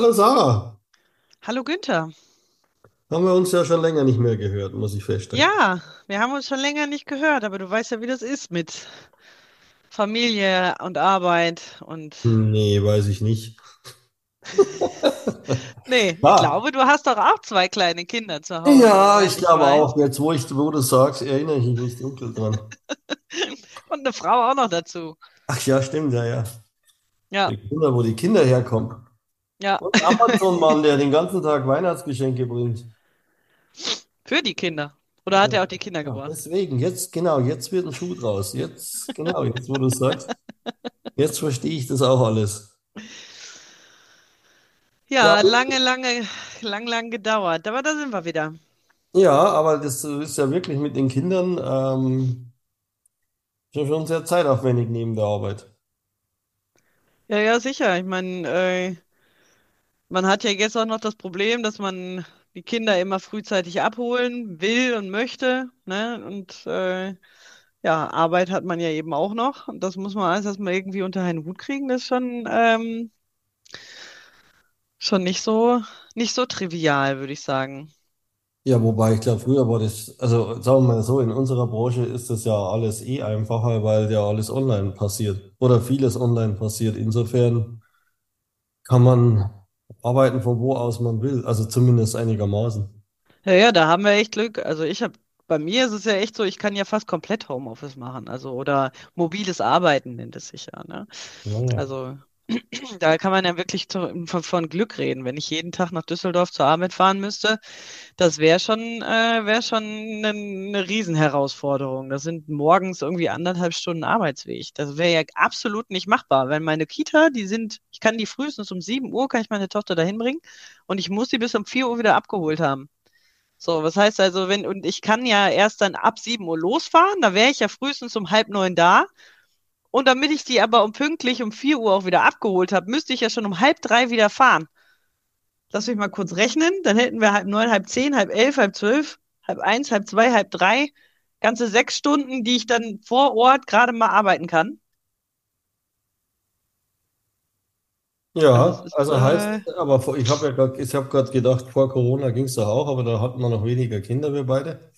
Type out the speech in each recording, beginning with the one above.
Hallo Sarah, Hallo Günther. haben wir uns ja schon länger nicht mehr gehört, muss ich feststellen. Ja, wir haben uns schon länger nicht gehört, aber du weißt ja, wie das ist mit Familie und Arbeit und Nee, weiß ich nicht. nee, ich Ah, glaube, du hast doch auch zwei kleine Kinder zu Hause, ja, ich ich glaube weiß. auch. Jetzt, wo ich, wo du sagst, erinnere ich mich dunkel dran. Und eine Frau auch noch dazu. Ach ja, stimmt, ja, ja. Ja, Die Kinder, wo die Kinder herkommen. Ja, Und Amazon-Mann, der den ganzen Tag Weihnachtsgeschenke bringt. für die Kinder. Oder hat Ja, er auch die Kinder ja, gebracht? deswegen, jetzt, genau, jetzt wird ein Schuh draus. Jetzt, genau, jetzt, wo du sagst, jetzt verstehe ich das auch alles. Ja, Ja, lange, lange, lang, lang gedauert. Aber da sind wir wieder. ja, aber das ist ja wirklich mit den Kindern ähm, schon sehr zeitaufwendig neben der Arbeit. Ja, ja, sicher. Ich meine, äh, Man hat ja jetzt auch noch das Problem, dass man die Kinder immer frühzeitig abholen will und möchte, ne? Und äh, ja, Arbeit hat man ja eben auch noch. Und das muss man alles erstmal irgendwie unter einen Hut kriegen. Das ist schon, ähm, schon nicht so, nicht so trivial, würde ich sagen. Ja, wobei ich glaube, früher war das, also sagen wir mal so, in unserer Branche ist das ja alles eh einfacher, weil ja alles online passiert oder vieles online passiert. Insofern kann man arbeiten von wo aus man will, also zumindest einigermaßen. Ja, ja, da haben wir echt Glück. Also ich habe, bei mir ist es ja echt so, ich kann ja fast komplett Homeoffice machen. Also oder mobiles Arbeiten nennt es sich ja, ne? Ja, ja. Also Da kann man ja wirklich zu, von, von Glück reden. Wenn ich jeden Tag nach Düsseldorf zur Arbeit fahren müsste, das wäre schon, äh, wäre schon eine, eine Riesenherausforderung. Das sind morgens irgendwie anderthalb Stunden Arbeitsweg. Das wäre ja absolut nicht machbar. Wenn meine Kita, die sind, ich kann die frühestens um 7 Uhr, kann ich meine Tochter dahin bringen und ich muss sie bis um 4 Uhr wieder abgeholt haben. So, was heißt also, wenn, und ich kann ja erst dann ab 7 Uhr losfahren, da wäre ich ja frühestens um halb neun da. Und damit ich die aber um pünktlich um 4 Uhr auch wieder abgeholt habe, müsste ich ja schon um halb drei wieder fahren. Lass mich mal kurz rechnen. Dann hätten wir halb neun, halb zehn, halb elf, halb zwölf, halb eins, halb zwei, halb drei. Ganze sechs Stunden, die ich dann vor Ort gerade mal arbeiten kann. Ja, also äh, heißt, aber ich habe ja grad, ich habe gerade gedacht, vor Corona ging es doch auch, aber da hatten wir noch weniger Kinder, wir beide.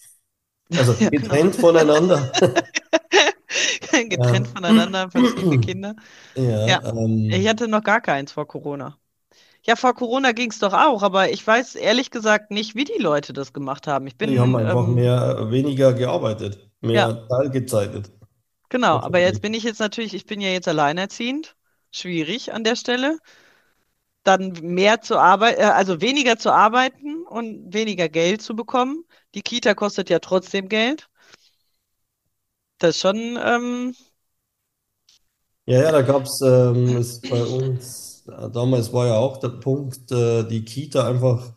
Also ja, genau. getrennt voneinander. Getrennt Ja, voneinander, verschiedene Kinder. ja, Ja, ich ähm, hatte noch gar keins vor Corona. Ja, vor Corona ging es doch auch, aber ich weiß ehrlich gesagt nicht, wie die Leute das gemacht haben. Ich die haben bin, einfach ähm, mehr, weniger gearbeitet, ja, mehr teilgezeitet. Genau, aber jetzt bin ich jetzt natürlich, ich bin ja jetzt alleinerziehend, schwierig an der Stelle. Dann mehr zu arbeiten, äh, also weniger zu arbeiten und weniger Geld zu bekommen. Die Kita kostet ja trotzdem Geld. Das ist schon, ähm, Ja, ja, da gab es ähm, ist bei uns, äh, damals war ja auch der Punkt, äh, die Kita einfach,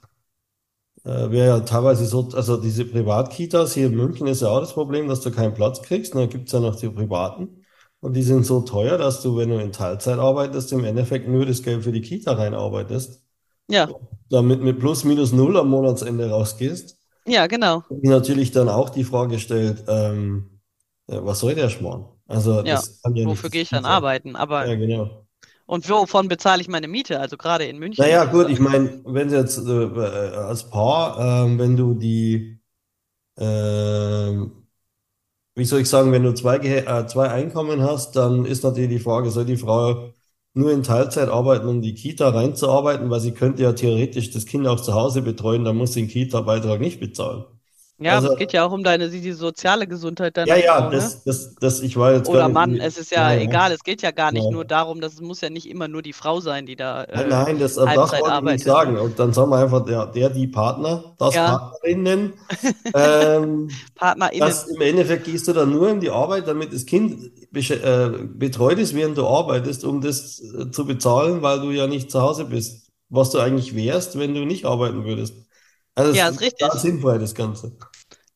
äh, wäre ja teilweise so, also diese Privatkitas hier in München ist ja auch das Problem, dass du keinen Platz kriegst. Und dann gibt es ja noch die privaten. Und die sind so teuer, dass du, wenn du in Teilzeit arbeitest, im Endeffekt nur das Geld für die Kita reinarbeitest. ja, Damit mit plus minus null am Monatsende rausgehst. ja, genau. Und natürlich dann auch die Frage stellt, ähm, äh, was soll der Schmarrn? Also Ja. ja Wofür gehe ich dann sein. arbeiten? Aber, Ja, genau. und wovon bezahle ich meine Miete? Also gerade in München Naja, gut, ich meine, wenn du jetzt äh, äh, als Paar, ähm, wenn du die, ähm, wie soll ich sagen, wenn du zwei, äh, zwei Einkommen hast, dann ist natürlich die Frage, soll die Frau nur in Teilzeit arbeiten, um die Kita reinzuarbeiten, weil sie könnte ja theoretisch das Kind auch zu Hause betreuen, dann muss sie den Kita-Beitrag nicht bezahlen. Ja, aber Also, es geht ja auch um deine, die, soziale Gesundheit ja, deiner ja, Frau, ne? das, das, das, ich war jetzt Oder Mann, es ist ja, ja egal, es geht ja gar nicht nur ja. darum, dass es muss ja nicht immer nur die Frau sein, die da Nein, äh, nein, das, das Halbzeit wollte ich nicht arbeitet, ne? sagen. Und dann sagen wir einfach, der, der, die Partner, das Ja, Partnerinnen, ähm, PartnerInnen. das im Endeffekt gehst du dann nur in die Arbeit, damit das Kind äh, betreut ist, während du arbeitest, um das äh, zu bezahlen, weil du ja nicht zu Hause bist. Was du eigentlich wärst, wenn du nicht arbeiten würdest. Also Ja, ist ist richtig. sinnfrei, das Ganze.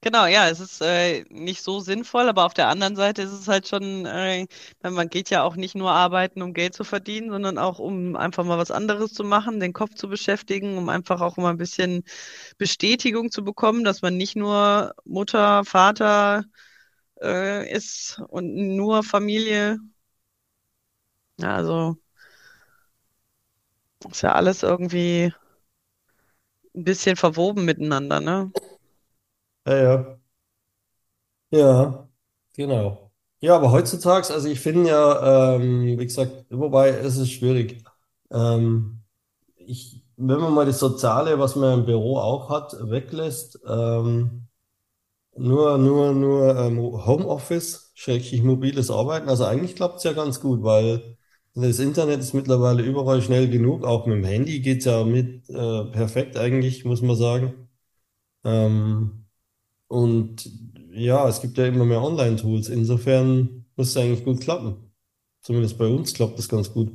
Genau, ja, es ist äh, nicht so sinnvoll, aber auf der anderen Seite ist es halt schon, äh, man geht ja auch nicht nur arbeiten, um Geld zu verdienen, sondern auch um einfach mal was anderes zu machen, den Kopf zu beschäftigen, um einfach auch mal ein bisschen Bestätigung zu bekommen, dass man nicht nur Mutter, Vater äh, ist und nur Familie. Ja, also Ist ja alles irgendwie ein bisschen verwoben miteinander, ne? Ja, ja. Ja, genau. Ja, aber heutzutage, also ich finde ja, ähm, wie gesagt, wobei es ist schwierig. Ähm, ich, wenn man mal das Soziale, was man im Büro auch hat, weglässt, ähm, nur, nur, nur ähm, Homeoffice, schrägstrich mobiles Arbeiten, also eigentlich klappt es ja ganz gut, weil das Internet ist mittlerweile überall schnell genug, auch mit dem Handy geht's ja mit äh, perfekt eigentlich, muss man sagen. Ähm, und ja, es gibt ja immer mehr Online-Tools. Insofern muss es eigentlich gut klappen. Zumindest bei uns klappt das ganz gut.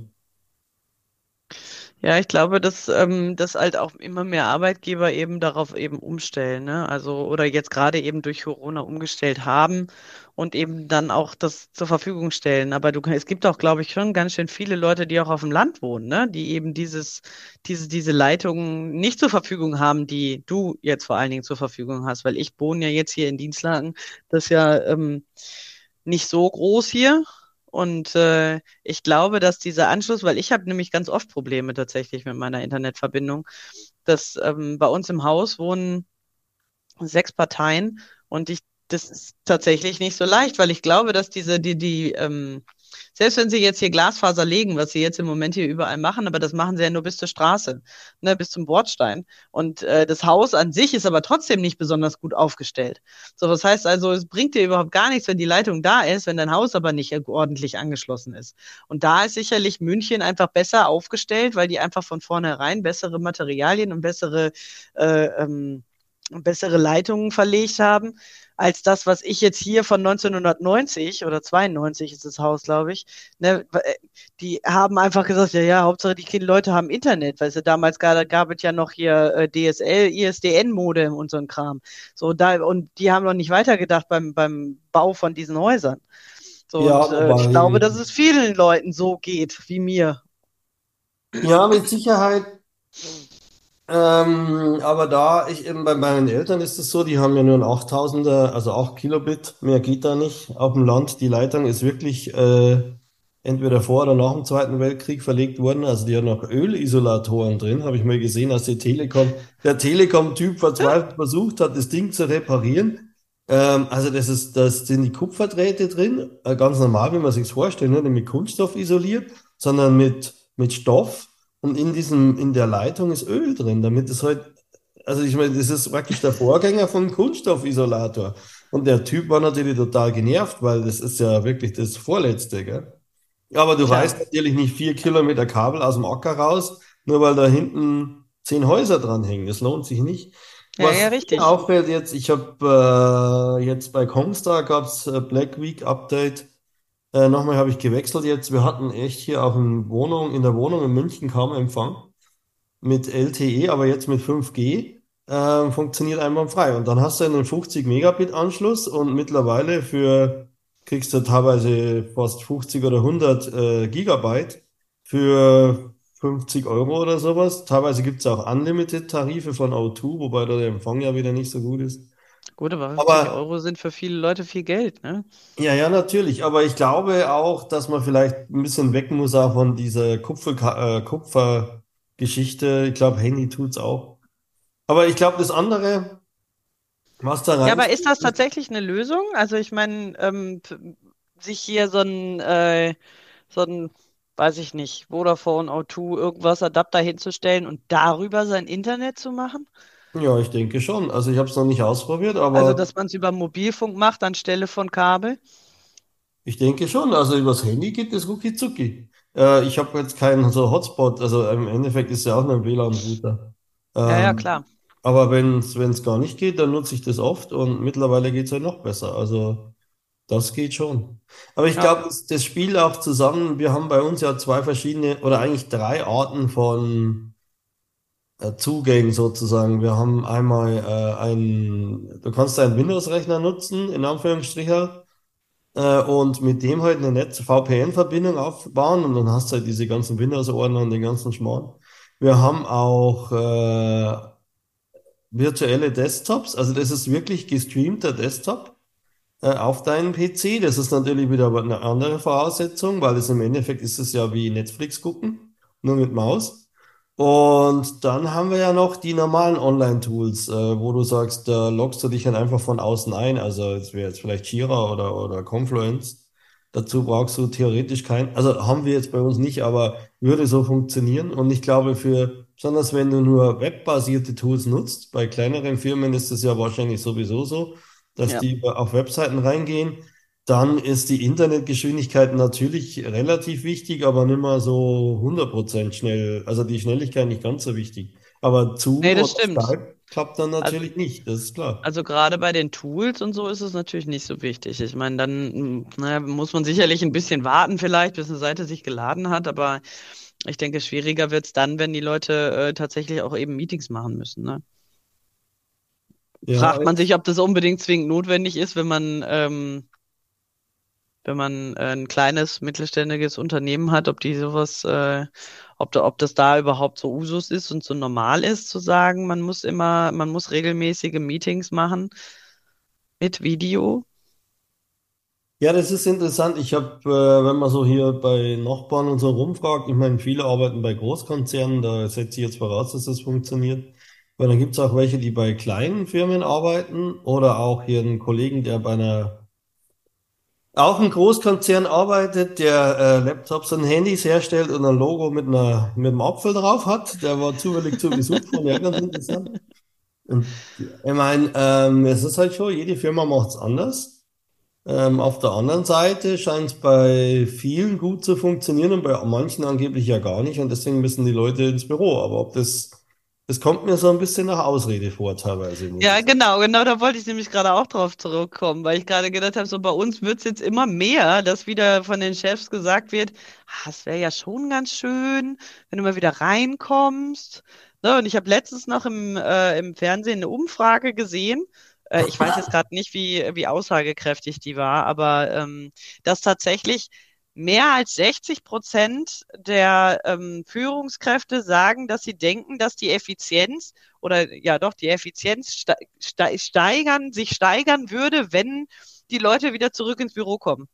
Ja, ich glaube, dass, ähm, dass halt auch immer mehr Arbeitgeber eben darauf eben umstellen, ne? Also, oder jetzt gerade eben durch Corona umgestellt haben und eben dann auch das zur Verfügung stellen. Aber du, es gibt auch, glaube ich, schon ganz schön viele Leute, die auch auf dem Land wohnen, ne? Die eben dieses, diese, diese Leitungen nicht zur Verfügung haben, die du jetzt vor allen Dingen zur Verfügung hast, weil ich wohne ja jetzt hier in Dienstlaken. Das ist ja, ähm, nicht so groß hier. Und äh, ich glaube, dass dieser Anschluss, weil ich habe nämlich ganz oft Probleme tatsächlich mit meiner Internetverbindung, dass ähm, bei uns im Haus wohnen sechs Parteien und ich, das ist tatsächlich nicht so leicht, weil ich glaube, dass diese, die, die, ähm, selbst wenn sie jetzt hier Glasfaser legen, was sie jetzt im Moment hier überall machen, aber das machen sie ja nur bis zur Straße, ne, bis zum Bordstein. Und äh, das Haus an sich ist aber trotzdem nicht besonders gut aufgestellt. So, das heißt also, es bringt dir überhaupt gar nichts, wenn die Leitung da ist, wenn dein Haus aber nicht ordentlich angeschlossen ist. Und da ist sicherlich München einfach besser aufgestellt, weil die einfach von vornherein bessere Materialien und bessere äh, ähm, bessere Leitungen verlegt haben, als das, was ich jetzt hier von 1990 oder 92 ist das Haus, glaube ich. Ne, die haben einfach gesagt, ja, ja, Hauptsache die Leute haben Internet, weil es damals gab, gab es ja noch hier äh, DSL, ISDN-Modem und so ein Kram. So, da, und die haben noch nicht weitergedacht beim, beim Bau von diesen Häusern. So, Ja, und äh, ich glaube, dass es vielen Leuten so geht wie mir. ja, mit Sicherheit. Ähm, aber da ich eben bei meinen Eltern ist es so, die haben ja nur ein 8000er, also 8 Kilobit, mehr geht da nicht. Auf dem Land, die Leitung ist wirklich äh, entweder vor oder nach dem Zweiten Weltkrieg verlegt worden. Also die hat noch Ölisolatoren drin, habe ich mal gesehen, als die Telekom, der Telekom-Typ verzweifelt versucht hat, das Ding zu reparieren. Ähm, also das ist, das sind die Kupferdrähte drin, äh, ganz normal, wie man sich vorstellt, nicht mit Kunststoff isoliert, sondern mit, mit Stoff. Und in diesem, in der Leitung ist Öl drin, damit es halt, also ich meine, das ist praktisch der Vorgänger vom Kunststoffisolator. Und der Typ war natürlich total genervt, weil das ist ja wirklich das Vorletzte, gell? Aber du Tja, reißt natürlich nicht vier Kilometer Kabel aus dem Acker raus, nur weil da hinten zehn Häuser dranhängen. Das lohnt sich nicht. ja, ja, Was mir richtig. auffällt jetzt, ich habe äh, jetzt bei Kongstar gab's äh, Black Week Update. Äh, nochmal habe ich gewechselt jetzt. Wir hatten echt hier auch in Wohnung, in der Wohnung in München kaum Empfang mit LTE, aber jetzt mit 5G ähm, funktioniert einwandfrei. Und dann hast du einen 50 Megabit Anschluss und mittlerweile für kriegst du teilweise fast 50 oder 100 äh, Gigabyte für 50 Euro oder sowas. Teilweise gibt es auch Unlimited-Tarife von O2, wobei da der Empfang ja wieder nicht so gut ist. Gut, aber 50 Aber Euro sind für viele Leute viel Geld, ne? ja, ja, natürlich. Aber ich glaube auch, dass man vielleicht ein bisschen weg muss auch von dieser Kupfer, äh, Kupfergeschichte. Ich glaube, Handy tut's auch. Aber ich glaube, das andere, was da Ja, rein, aber ist das tatsächlich eine Lösung? Also ich meine, ähm, sich hier so ein, äh, so ein, weiß ich nicht, Vodafone, O2, irgendwas Adapter hinzustellen und darüber sein Internet zu machen? Ja, ich denke schon. Also ich habe es noch nicht ausprobiert, Also, aber dass man es über Mobilfunk macht anstelle von Kabel? ich denke schon. Also übers Handy geht es rucki zucki. Äh, ich habe jetzt keinen so Hotspot. Also im Endeffekt ist ja auch nur ein WLAN-Router. Ja, ja, Ähm, klar. aber wenn es es gar nicht geht, dann nutze ich das oft und mittlerweile geht es halt noch besser. Also das geht schon. Aber ich Ja. glaube, das, das spielt auch zusammen. Wir haben bei uns ja zwei verschiedene oder eigentlich drei Arten von Zugängen sozusagen. Wir haben einmal äh, ein, du kannst einen Windows-Rechner nutzen, in Anführungsstrichen, äh, und mit dem halt eine Netz VPN-Verbindung aufbauen und dann hast du halt diese ganzen Windows-Ordner und den ganzen Schmarrn. Wir haben auch äh, virtuelle Desktops, also das ist wirklich gestreamter Desktop äh, auf deinen PC. Das ist natürlich wieder eine andere Voraussetzung, weil es im Endeffekt ist es ja wie Netflix gucken, nur mit Maus. Und dann haben wir ja noch die normalen Online-Tools, äh, wo du sagst, da loggst du dich dann einfach von außen ein. Also es wäre jetzt vielleicht Jira oder, oder Confluence. Dazu brauchst du theoretisch kein, also haben wir jetzt bei uns nicht, aber würde so funktionieren. Und ich glaube, für, besonders wenn du nur webbasierte Tools nutzt, bei kleineren Firmen ist es ja wahrscheinlich sowieso so, dass Ja. die auf Webseiten reingehen. Dann ist die Internetgeschwindigkeit natürlich relativ wichtig, aber nicht mehr so 100% schnell. Also die Schnelligkeit nicht ganz so wichtig. Aber Nee, Zoom das stimmt. Skype klappt dann Also, natürlich nicht, das ist klar. also gerade bei den Tools und so ist es natürlich nicht so wichtig. Ich meine, dann, naja, muss man sicherlich ein bisschen warten vielleicht, bis eine Seite sich geladen hat, aber ich denke, schwieriger wird's dann, wenn die Leute äh, tatsächlich auch eben Meetings machen müssen, ne? Ja, Fragt man sich, ob das unbedingt zwingend notwendig ist, wenn man, ähm, wenn man äh, ein kleines, mittelständiges Unternehmen hat, ob die sowas, äh, ob da, ob das da überhaupt so Usus ist und so normal ist, zu sagen, man muss immer, man muss regelmäßige Meetings machen mit Video. ja, das ist interessant. Ich habe, äh, wenn man so hier bei Nachbarn und so rumfragt, ich meine, viele arbeiten bei Großkonzernen, da setze ich jetzt voraus, dass das funktioniert. Weil dann gibt es auch welche, die bei kleinen Firmen arbeiten oder auch hier einen Kollegen, der bei einer Auch ein Großkonzern arbeitet, der äh, Laptops und Handys herstellt und ein Logo mit einer, mit einem Apfel drauf hat. Der war zufällig zu Besuch von ja, ganz interessant. Ich meine, ähm, es ist halt schon, jede Firma macht es anders. Ähm, auf der anderen Seite scheint es bei vielen gut zu funktionieren und bei manchen angeblich ja gar nicht. Und deswegen müssen die Leute ins Büro. Aber ob das, das kommt mir so ein bisschen nach Ausrede vor, teilweise, Ja, genau, genau, da wollte ich nämlich gerade auch drauf zurückkommen, weil ich gerade gedacht habe, so bei uns wird es jetzt immer mehr, dass wieder von den Chefs gesagt wird, ah, es wäre ja schon ganz schön, wenn du mal wieder reinkommst. Ne, und ich habe letztens noch im, äh, im Fernsehen eine Umfrage gesehen. Äh, ich weiß jetzt gerade nicht, wie, wie aussagekräftig die war, aber ähm, dass tatsächlich mehr als 60 Prozent der ähm, Führungskräfte sagen, dass sie denken, dass die Effizienz oder ja doch die Effizienz ste ste steigern, sich steigern würde, wenn die Leute wieder zurück ins Büro kommen.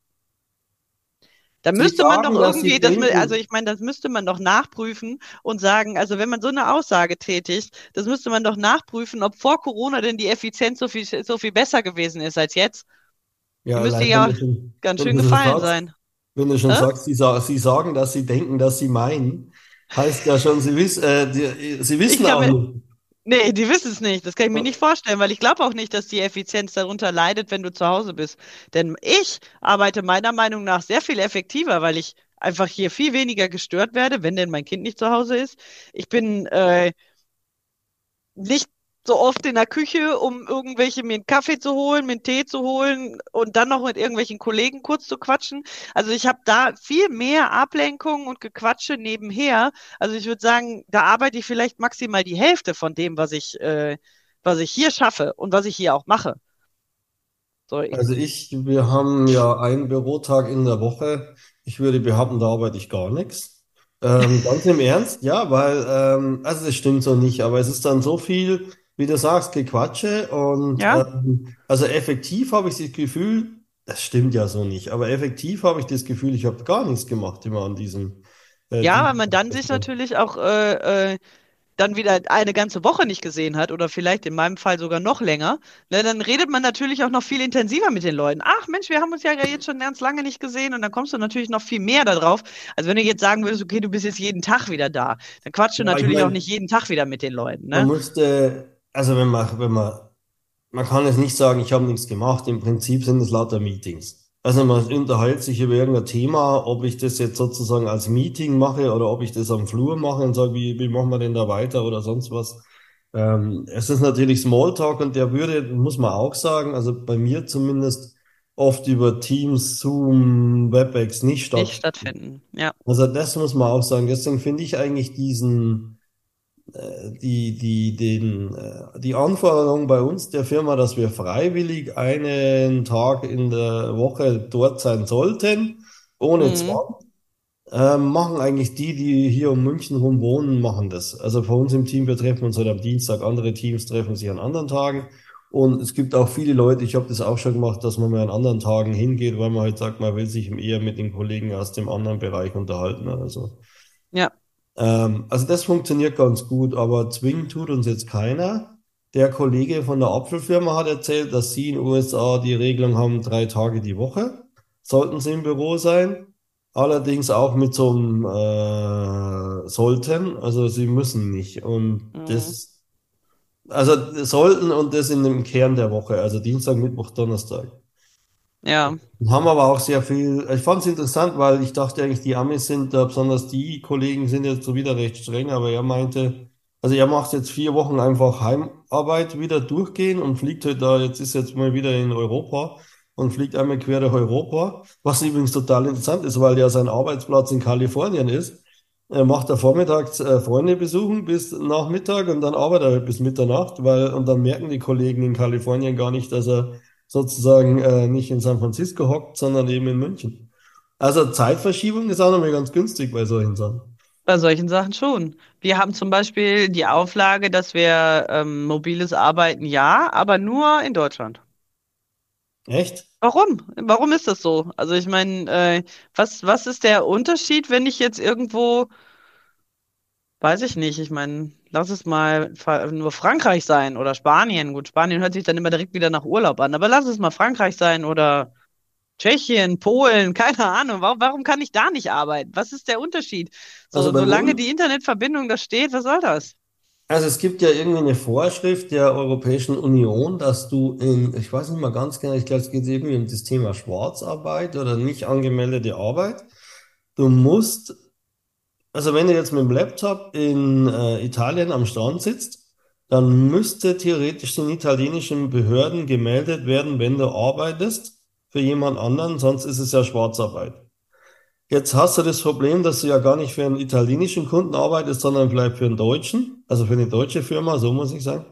Da müsste man doch sagen, irgendwie, das, also ich meine, das müsste man doch nachprüfen und sagen, also wenn man so eine Aussage tätigt, das müsste man doch nachprüfen, ob vor Corona denn die Effizienz so viel, so viel besser gewesen ist als jetzt. Die ja, müsste ja ganz schön gefallen sein. Wenn du schon Hä? sagst, sie, sie sagen, dass sie denken, dass sie meinen, heißt ja schon, sie, wiss äh, die, sie wissen auch mir, nicht. nee, die wissen es nicht. Das kann ich mir nicht vorstellen, weil ich glaube auch nicht, dass die Effizienz darunter leidet, wenn du zu Hause bist. Denn ich arbeite meiner Meinung nach sehr viel effektiver, weil ich einfach hier viel weniger gestört werde, wenn denn mein Kind nicht zu Hause ist. Ich bin äh, nicht so oft in der Küche, um irgendwelche mir einen Kaffee zu holen, mir einen Tee zu holen und dann noch mit irgendwelchen Kollegen kurz zu quatschen. Also ich habe da viel mehr Ablenkung und Gequatsche nebenher. Also ich würde sagen, da arbeite ich vielleicht maximal die Hälfte von dem, was ich, äh, was ich hier schaffe und was ich hier auch mache. So, ich, Also ich, wir haben ja einen Bürotag in der Woche. Ich würde behaupten, da arbeite ich gar nichts. Ähm, ganz im Ernst, ja, weil, ähm, also das stimmt so nicht, aber es ist dann so viel, wie du sagst, Gequatsche und ja, ähm, also effektiv habe ich das Gefühl, das stimmt ja so nicht, aber effektiv habe ich das Gefühl, ich habe gar nichts gemacht immer an diesem äh, ja, weil man dann sich natürlich auch äh, äh, dann wieder eine ganze Woche nicht gesehen hat oder vielleicht in meinem Fall sogar noch länger, ne, dann redet man natürlich auch noch viel intensiver mit den Leuten. Ach Mensch, wir haben uns ja jetzt schon ganz lange nicht gesehen und dann kommst du natürlich noch viel mehr darauf. Also wenn du jetzt sagen würdest, okay, du bist jetzt jeden Tag wieder da, dann quatschst du Ja, ich natürlich auch nicht jeden Tag wieder mit den Leuten, man ne? Also wenn man, wenn man Man kann jetzt nicht sagen, ich habe nichts gemacht. Im Prinzip sind es lauter Meetings. Also man unterhält sich über irgendein Thema, ob ich das jetzt sozusagen als Meeting mache oder ob ich das am Flur mache und sage, wie, wie machen wir denn da weiter oder sonst was. Ähm, es ist natürlich Smalltalk und der würde, muss man auch sagen, also bei mir zumindest oft über Teams, Zoom, WebEx nicht Nicht stattfinden. stattfinden. Ja. Also das muss man auch sagen. Deswegen finde ich eigentlich diesen die, die, den, äh, die Anforderung bei uns der Firma, dass wir freiwillig einen Tag in der Woche dort sein sollten, ohne Mhm. Zwang, ähm, machen eigentlich die, die hier um München rum wohnen, machen das. Also bei uns im Team, wir treffen uns halt am Dienstag, andere Teams treffen sich an anderen Tagen. Und es gibt auch viele Leute, ich habe das auch schon gemacht, dass man mal an anderen Tagen hingeht, weil man halt sagt, man will sich eher mit den Kollegen aus dem anderen Bereich unterhalten oder so. Ja. Ähm, also das funktioniert ganz gut, aber zwingen tut uns jetzt keiner. Der Kollege von der Apfelfirma hat erzählt, dass sie in den USA die Regelung haben, drei Tage die Woche sollten sie im Büro sein. Allerdings auch mit so einem äh, sollten, also sie müssen nicht. Und Mhm. das, also sollten und das in dem Kern der Woche, also Dienstag, Mittwoch, Donnerstag. Ja, Haben aber auch sehr viel, ich fand es interessant, weil ich dachte eigentlich, die Amis sind da, besonders die Kollegen sind jetzt so wieder recht streng, aber er meinte, also er macht jetzt vier Wochen einfach Heimarbeit wieder durchgehen und fliegt halt da, jetzt ist jetzt mal wieder in Europa und fliegt einmal quer durch Europa, was übrigens total interessant ist, weil ja sein Arbeitsplatz in Kalifornien ist. Er macht da vormittags äh, Freunde besuchen bis Nachmittag und dann arbeitet er halt bis Mitternacht, weil, und dann merken die Kollegen in Kalifornien gar nicht, dass er sozusagen äh, nicht in San Francisco hockt, sondern eben in München. Also Zeitverschiebung ist auch nochmal ganz günstig bei solchen Sachen. bei solchen Sachen schon. Wir haben zum Beispiel die Auflage, dass wir ähm, mobiles Arbeiten ja, aber nur in Deutschland. Echt? Warum? Warum ist das so? Also ich meine, äh, was, was ist der Unterschied, wenn ich jetzt irgendwo, weiß ich nicht, ich meine, lass es mal nur Frankreich sein oder Spanien. Gut, Spanien hört sich dann immer direkt wieder nach Urlaub an, aber lass es mal Frankreich sein oder Tschechien, Polen, keine Ahnung. Warum, warum kann ich da nicht arbeiten? Was ist der Unterschied? Also So, bei solange die Internetverbindung da steht, was soll das? also es gibt ja irgendwie eine Vorschrift der Europäischen Union, dass du in, ich weiß nicht mal ganz genau, ich glaube, es geht irgendwie um das Thema Schwarzarbeit oder nicht angemeldete Arbeit. Du musst, also wenn du jetzt mit dem Laptop in äh, Italien am Strand sitzt, dann müsste theoretisch den italienischen Behörden gemeldet werden, wenn du arbeitest für jemand anderen, sonst ist es ja Schwarzarbeit. Jetzt hast du das Problem, dass du ja gar nicht für einen italienischen Kunden arbeitest, sondern vielleicht für einen deutschen, also für eine deutsche Firma, so muss ich sagen.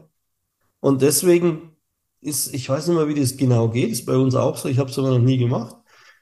Und deswegen ist, ich weiß nicht mehr, wie das genau geht, ist bei uns auch so, ich habe es aber noch nie gemacht,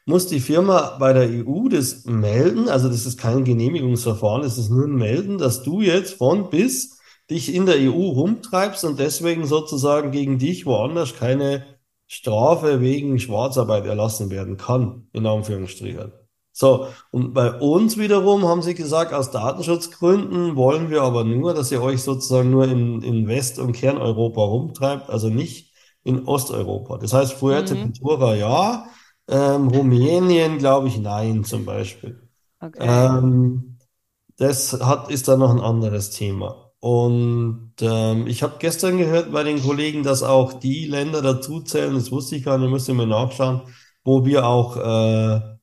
muss die Firma bei der EU das melden, also das ist kein Genehmigungsverfahren, das ist nur ein Melden, dass du jetzt von bis dich in der EU rumtreibst und deswegen sozusagen gegen dich woanders keine Strafe wegen Schwarzarbeit erlassen werden kann, in Anführungsstrichen. So, und bei uns wiederum haben sie gesagt, aus Datenschutzgründen wollen wir aber nur, dass ihr euch sozusagen nur in, in West- und Kerneuropa rumtreibt, also nicht in Osteuropa. Das heißt, Mhm, Fuerteventura ja, ähm, Rumänien glaube ich nein zum Beispiel. okay. Ähm, das hat, ist dann noch ein anderes Thema. Und ähm, ich habe gestern gehört bei den Kollegen, dass auch die Länder dazu zählen, das wusste ich gar nicht, müsste ich mal nachschauen, wo wir auch äh,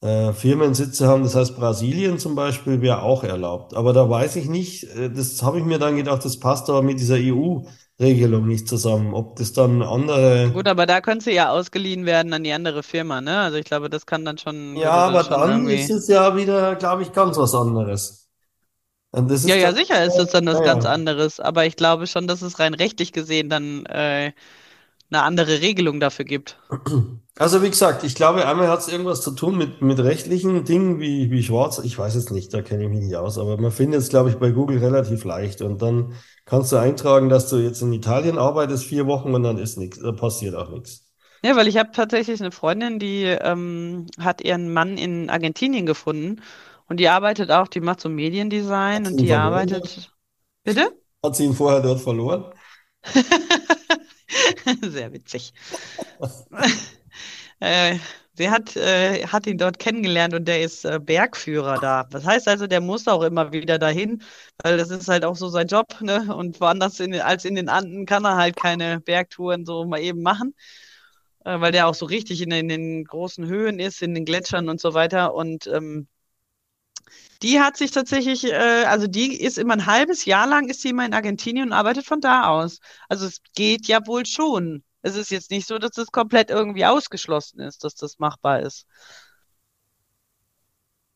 äh, Firmensitze haben. Das heißt, Brasilien zum Beispiel wäre auch erlaubt. Aber da weiß ich nicht, äh, das habe ich mir dann gedacht, das passt aber mit dieser EU-Regelung nicht zusammen. Ob das dann Gut, andere, aber da könnte sie ja ausgeliehen werden an die andere Firma, ne? Also ich glaube, das kann dann schon, ja, aber schon dann ist irgendwie. es ja wieder, glaube ich, ganz was anderes. Ja, ist ja, sicher ist es dann was ganz naja. anderes, aber ich glaube schon, dass es rein rechtlich gesehen dann äh, eine andere Regelung dafür gibt. Also wie gesagt, ich glaube, einmal hat es irgendwas zu tun mit, mit rechtlichen Dingen wie, wie Schwarz. Ich weiß es nicht, da kenne ich mich nicht aus, aber man findet es, glaube ich, bei Google relativ leicht. Und dann kannst du eintragen, dass du jetzt in Italien arbeitest, vier Wochen und dann ist nichts, da passiert auch nichts. Ja, weil ich habe tatsächlich eine Freundin, die ähm, hat ihren Mann in Argentinien gefunden und die arbeitet auch, die macht so Mediendesign und die arbeitet. Bitte? Hat sie ihn vorher dort verloren? Sehr witzig. Äh, sie hat, äh, hat ihn dort kennengelernt und der ist äh, Bergführer da. Das heißt also, der muss auch immer wieder dahin, weil das ist halt auch so sein Job, ne? Und woanders in, als in den Anden kann er halt keine Bergtouren so mal eben machen, äh, weil der auch so richtig in, den- in den großen Höhen ist, in den Gletschern und so weiter. Und ähm, die hat sich tatsächlich, äh, also die ist immer ein halbes Jahr lang ist sie immer in Argentinien und arbeitet von da aus. Also es geht ja wohl schon. Es ist jetzt nicht so, dass es komplett irgendwie ausgeschlossen ist, dass das machbar ist.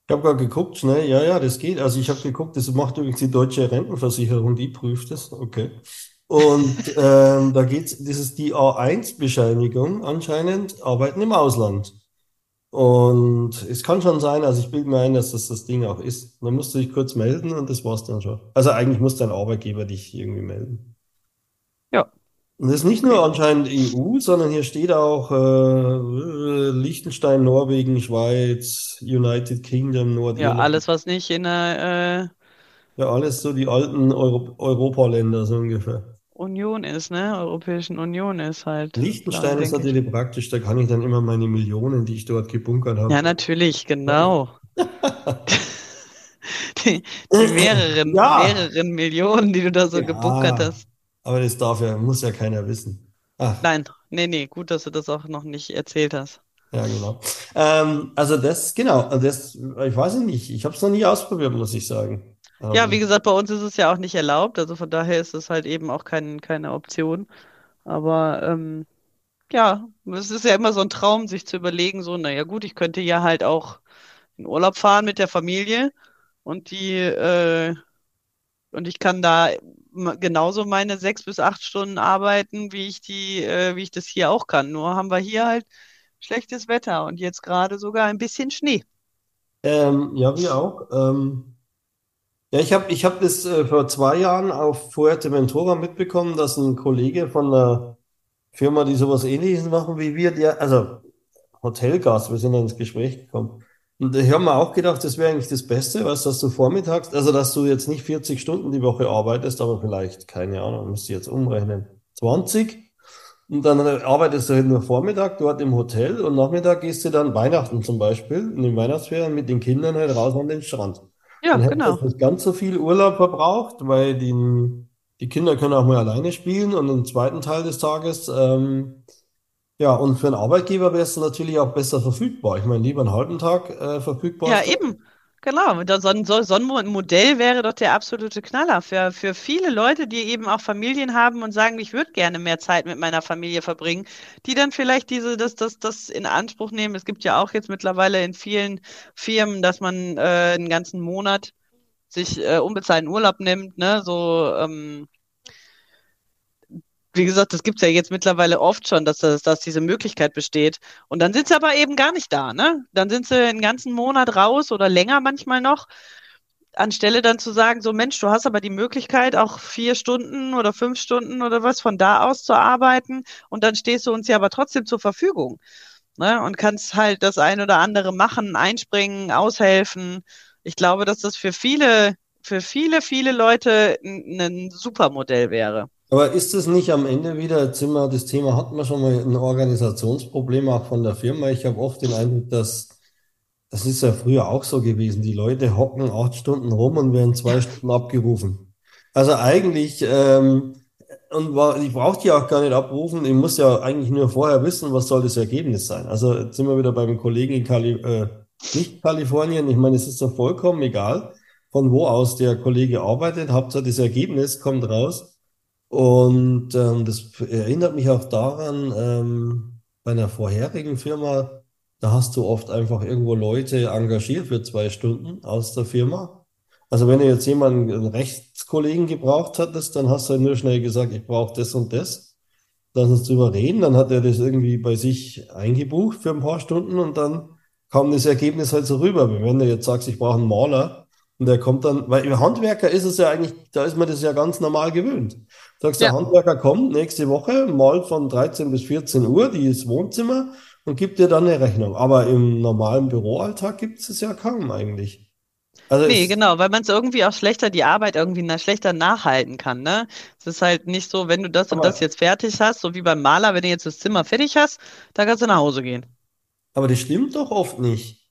Ich habe gerade geguckt, schnell, ja, ja, das geht. Also ich habe geguckt, das macht übrigens die deutsche Rentenversicherung, die prüft es. Okay. Und ähm, da geht's, das ist die A1-Bescheinigung anscheinend, Arbeiten im Ausland. Und es kann schon sein, also ich bilde mir ein, dass das das Ding auch ist. Dann musst du dich kurz melden und das war's dann schon. Also eigentlich muss dein Arbeitgeber dich irgendwie melden. Ja, Und das ist nicht nur anscheinend EU, sondern hier steht auch äh, Liechtenstein, Norwegen, Schweiz, United Kingdom, Ja, Nordirland. alles, was nicht in der Ja, alles so die alten Euro Europaländer so ungefähr. Union ist, ne? Europäischen Union ist halt, Liechtenstein ist denke ich. natürlich praktisch, da kann ich dann immer meine Millionen, die ich dort gebunkert Ja, habe. natürlich, genau. Die, die mehreren, Ja, mehreren Millionen, die du da so gebunkert ja, hast. Aber das darf ja, muss ja keiner wissen. Ach, Nein, nee, nee, gut, dass du das auch noch nicht erzählt hast. ja, genau. Ähm, also das, genau, das, ich weiß nicht, ich habe es noch nie ausprobiert, muss ich sagen. Ja, wie Ähm, gesagt, bei uns ist es ja auch nicht erlaubt, also von daher ist es halt eben auch kein, keine Option. Aber ähm, ja, es ist ja immer so ein Traum, sich zu überlegen, so, naja gut, ich könnte ja halt auch in Urlaub fahren mit der Familie und die, äh, und ich kann da genauso meine sechs bis acht Stunden arbeiten, wie ich die, äh, wie ich das hier auch kann. Nur haben wir hier halt schlechtes Wetter und jetzt gerade sogar ein bisschen Schnee. ähm, ja, wir auch. Ähm, ja, ich habe ich hab das äh, vor zwei Jahren auf Fuerteventura mitbekommen, dass ein Kollege von einer Firma, die sowas Ähnliches machen wie wir, der, also Hotelgast, wir sind ins Gespräch gekommen. Und ich habe mir auch gedacht, das wäre eigentlich das Beste, weißt, dass du vormittags, also dass du jetzt nicht 40 Stunden die Woche arbeitest, aber vielleicht, keine Ahnung, müsste ich jetzt umrechnen, 20. Und dann arbeitest du halt nur Vormittag dort im Hotel und Nachmittag gehst du dann Weihnachten zum Beispiel, in den Weihnachtsferien mit den Kindern halt raus an den Strand. Ja, Dann genau. du nicht ganz so viel Urlaub verbraucht, weil die, die Kinder können auch mal alleine spielen und im zweiten Teil des Tages, ähm, ja, und für einen Arbeitgeber wäre es natürlich auch besser verfügbar. Ich meine, lieber einen halben Tag äh, verfügbar Ja, eben. Genau. So ein, so, ein Mo- Modell wäre doch der absolute Knaller für, für viele Leute, die eben auch Familien haben und sagen, ich würde gerne mehr Zeit mit meiner Familie verbringen, die dann vielleicht diese, das, das, das in Anspruch nehmen. Es gibt ja auch jetzt mittlerweile in vielen Firmen, dass man äh, einen ganzen Monat sich äh, unbezahlten Urlaub nimmt, ne? So, ähm, wie gesagt, das gibt's ja jetzt mittlerweile oft schon, dass, das, dass diese Möglichkeit besteht. Und dann sind sie aber eben gar nicht da, ne? Dann sind sie einen ganzen Monat raus oder länger manchmal noch, anstelle dann zu sagen, so Mensch, du hast aber die Möglichkeit, auch vier Stunden oder fünf Stunden oder was von da aus zu arbeiten und dann stehst du uns ja aber trotzdem zur Verfügung, ne? Und kannst halt das ein oder andere machen, einspringen, aushelfen. Ich glaube, dass das für viele, für viele, viele Leute ein, ein super Modell wäre. Aber ist es nicht am Ende wieder, jetzt sind wir, das Thema hatten wir schon mal, ein Organisationsproblem auch von der Firma? Ich habe oft den Eindruck, dass Das ist ja früher auch so gewesen. Die Leute hocken acht Stunden rum und werden zwei Stunden abgerufen. Also eigentlich, ähm, und war, ich brauche die auch gar nicht abrufen. Ich muss ja eigentlich nur vorher wissen, was soll das Ergebnis sein. Also jetzt sind wir wieder beim Kollegen in Kali, äh, nicht Kalifornien. Ich meine, es ist doch vollkommen egal, von wo aus der Kollege arbeitet. Hauptsache das Ergebnis kommt raus. Und ähm, das erinnert mich auch daran, ähm, bei einer vorherigen Firma, da hast du oft einfach irgendwo Leute engagiert für zwei Stunden aus der Firma. Also wenn du jetzt jemanden, einen Rechtskollegen gebraucht hattest, dann hast du halt nur schnell gesagt, ich brauche das und das. Lass uns drüber reden. Dann hat er das irgendwie bei sich eingebucht für ein paar Stunden und dann kam das Ergebnis halt so rüber. Wenn du jetzt sagst, ich brauche einen Maler und der kommt dann, weil im Handwerker ist es ja eigentlich, da ist man das ja ganz normal gewöhnt. Sagst, der Ja. Handwerker kommt nächste Woche, malt von 13 bis 14 Uhr, die ist Wohnzimmer und gibt dir dann eine Rechnung. Aber im normalen Büroalltag gibt es es ja kaum eigentlich. Also Nee, genau, weil man es irgendwie auch schlechter, die Arbeit irgendwie na, schlechter nachhalten kann, ne? Es ist halt nicht so, wenn du das und das jetzt fertig hast, so wie beim Maler, wenn du jetzt das Zimmer fertig hast, dann kannst du nach Hause gehen. aber das stimmt doch oft nicht.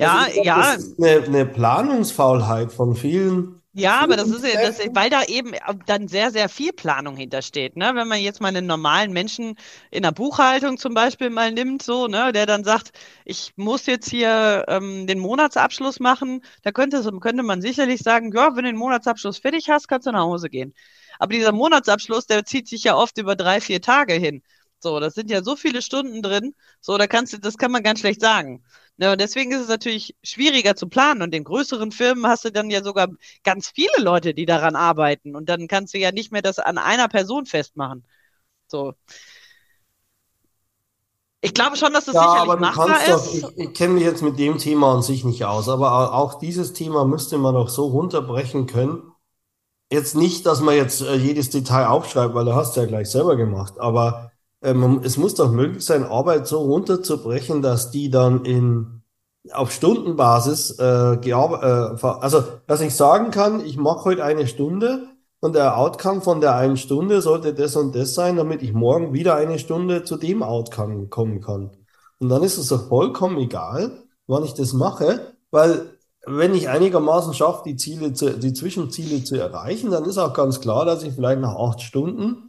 Also Ja, glaube, das ja, ist eine, eine Planungsfaulheit von vielen ja, aber das ist ja, das, weil da eben dann sehr, sehr viel Planung hintersteht, ne? Wenn man jetzt mal einen normalen Menschen in der Buchhaltung zum Beispiel mal nimmt, so, ne, der dann sagt, ich muss jetzt hier ähm, den Monatsabschluss machen, da könnte, könnte man sicherlich sagen, ja, wenn du den Monatsabschluss fertig hast, kannst du nach Hause gehen. Aber dieser Monatsabschluss, der zieht sich ja oft über drei, vier Tage hin. So, das sind ja so viele Stunden drin. So, da kannst du, das kann man ganz schlecht sagen. Ne, und deswegen ist es natürlich schwieriger zu planen. Und in größeren Firmen hast du dann ja sogar ganz viele Leute, die daran arbeiten. Und dann kannst du ja nicht mehr das an einer Person festmachen. So. Ich glaube schon, dass das Ja, sicherlich aber du machbar kannst doch, ist. ich, ich kenne mich jetzt mit dem Thema an sich nicht aus, aber au- auch dieses Thema müsste man doch so runterbrechen können. Jetzt nicht, dass man jetzt äh, jedes Detail aufschreibt, weil du hast ja gleich selber gemacht, aber ähm, es muss doch möglich sein, Arbeit so runterzubrechen, dass die dann in auf Stundenbasis äh, äh, also dass ich sagen kann, ich mache heute eine Stunde und der Outcome von der einen Stunde sollte das und das sein, damit ich morgen wieder eine Stunde zu dem Outcome kommen kann. Und dann ist es doch vollkommen egal, wann ich das mache, weil wenn ich einigermaßen schaffe, die Ziele zu, die Zwischenziele zu erreichen, dann ist auch ganz klar, dass ich vielleicht nach acht Stunden,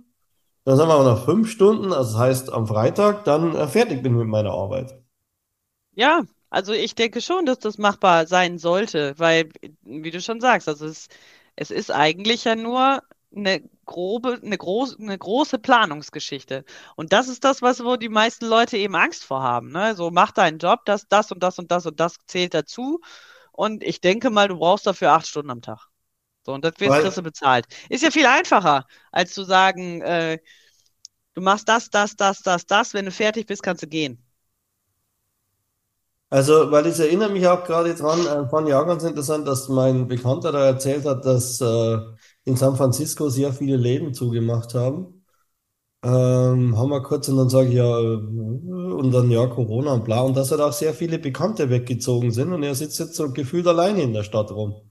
dann sagen wir mal nach fünf Stunden, also das heißt am Freitag, dann äh, fertig bin mit meiner Arbeit. Ja, also ich denke schon, dass das machbar sein sollte, weil, wie du schon sagst, also es, es ist eigentlich ja nur eine grobe, eine groß, eine große Planungsgeschichte. Und das ist das, was wo die meisten Leute eben Angst vor haben. Ne? So, mach deinen Job, das, das und das und das und das zählt dazu. Und ich denke mal, du brauchst dafür acht Stunden am Tag. So, und das wird Weil, kriegst du bezahlt. Ist ja viel einfacher, als zu sagen, äh, du machst das, das, das, das, das, wenn du fertig bist, kannst du gehen. also, weil ich erinnere mich auch gerade dran, äh, fand ich auch ganz interessant, dass mein Bekannter da erzählt hat, dass äh, in San Francisco sehr viele Läden zugemacht haben. Ähm, haben wir kurz und dann sage ich ja, äh, und dann ja, Corona und bla, und dass halt auch sehr viele Bekannte weggezogen sind und er sitzt jetzt so gefühlt alleine in der Stadt rum.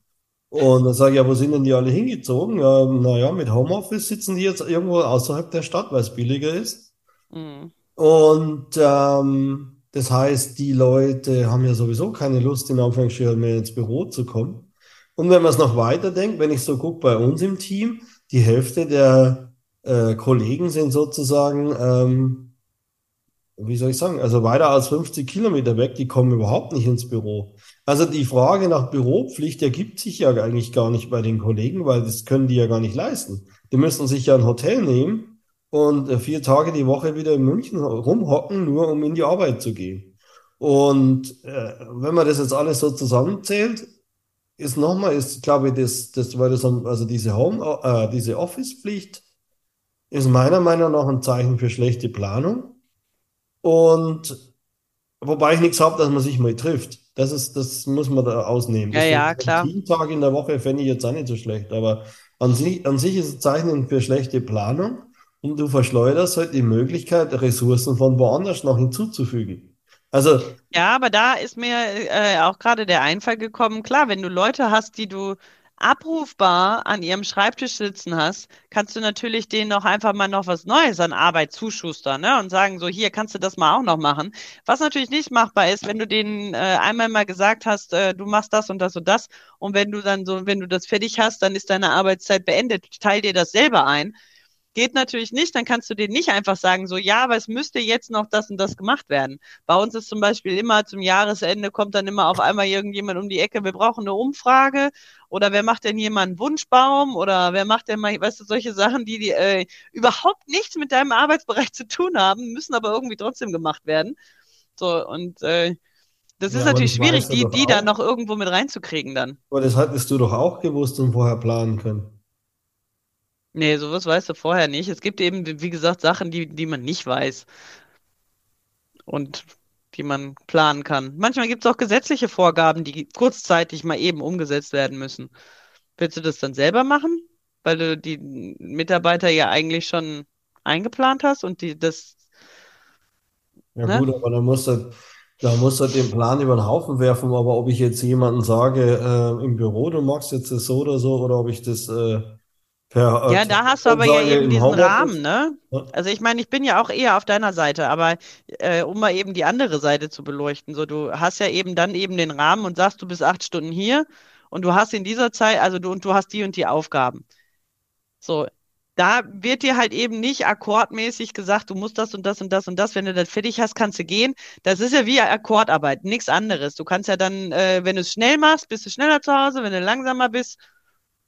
Und dann sage ich, ja, wo sind denn die alle hingezogen? Ja, naja, mit Homeoffice sitzen die jetzt irgendwo außerhalb der Stadt, weil es billiger ist. Mhm. Und ähm, das heißt, die Leute haben ja sowieso keine Lust, in Anführungsstrichen mehr ins Büro zu kommen. Und wenn man es noch weiter denkt, wenn ich so gucke bei uns im Team, die Hälfte der äh, Kollegen sind sozusagen ähm, wie soll ich sagen, also weiter als 50 Kilometer weg, die kommen überhaupt nicht ins Büro. Also die Frage nach Büropflicht ergibt sich ja eigentlich gar nicht bei den Kollegen, weil das können die ja gar nicht leisten. Die müssen sich ja ein Hotel nehmen und äh, vier Tage die Woche wieder in München rumhocken, nur um in die Arbeit zu gehen. Und äh, wenn man das jetzt alles so zusammenzählt, ist nochmal, ist, glaube ich, das, das, weil das, also diese Home, äh, diese Office-Pflicht ist meiner Meinung nach ein Zeichen für schlechte Planung. Und wobei ich nichts habe, dass man sich mal trifft. Das ist, das muss man da ausnehmen. Ja, ja, klar. Teamtag in der Woche fände ich jetzt auch nicht so schlecht. Aber an sich, an sich ist es Zeichen für schlechte Planung und du verschleuderst halt die Möglichkeit, Ressourcen von woanders noch hinzuzufügen. Also, Ja, aber da ist mir äh, auch gerade der Einfall gekommen, klar, wenn du Leute hast, die du abrufbar an ihrem Schreibtisch sitzen hast, kannst du natürlich denen auch einfach mal noch was Neues an Arbeit zuschustern, ne? Und sagen, so, hier kannst du das mal auch noch machen. Was natürlich nicht machbar ist, wenn du denen äh, einmal mal gesagt hast, äh, du machst das und das und das, und wenn du dann so, wenn du das fertig hast, dann ist deine Arbeitszeit beendet. Teil dir das selber ein. Geht natürlich nicht, dann kannst du denen nicht einfach sagen, so, ja, aber es müsste jetzt noch das und das gemacht werden. Bei uns ist zum Beispiel immer zum Jahresende kommt dann immer auf einmal irgendjemand um die Ecke, wir brauchen eine Umfrage oder wer macht denn einen Wunschbaum oder wer macht denn mal, weißt du, solche Sachen, die, die äh, überhaupt nichts mit deinem Arbeitsbereich zu tun haben, müssen aber irgendwie trotzdem gemacht werden. So, und äh, das ist ja, aber natürlich das schwierig, die, die da noch irgendwo mit reinzukriegen dann. Aber das hattest du doch auch gewusst und vorher planen können. Nee, sowas weißt du vorher nicht. Es gibt eben, wie gesagt, Sachen, die, die man nicht weiß. und die man planen kann. Manchmal gibt es auch gesetzliche Vorgaben, die kurzzeitig mal eben umgesetzt werden müssen. Willst du das dann selber machen? Weil du die Mitarbeiter ja eigentlich schon eingeplant hast und die das, Ja ne? gut, aber da musst du, da musst du den Plan über den Haufen werfen. Aber ob ich jetzt jemanden sage, äh, im Büro, du machst jetzt das so oder so, oder ob ich das äh, per äh, Ja, da hast du aber ja eben diesen Rahmen, Homeoffice. ne? Ja, Also ich meine, ich bin ja auch eher auf deiner Seite, aber äh, um mal eben die andere Seite zu beleuchten, so du hast ja eben dann eben den Rahmen und sagst, du bist acht Stunden hier und du hast in dieser Zeit, also du und du hast die und die Aufgaben. So, da wird dir halt eben nicht akkordmäßig gesagt, du musst das und das und das und das. Wenn du das fertig hast, kannst du gehen. Das ist ja wie Akkordarbeit, nichts anderes. Du kannst ja dann, äh, wenn du es schnell machst, bist du schneller zu Hause. Wenn du langsamer bist,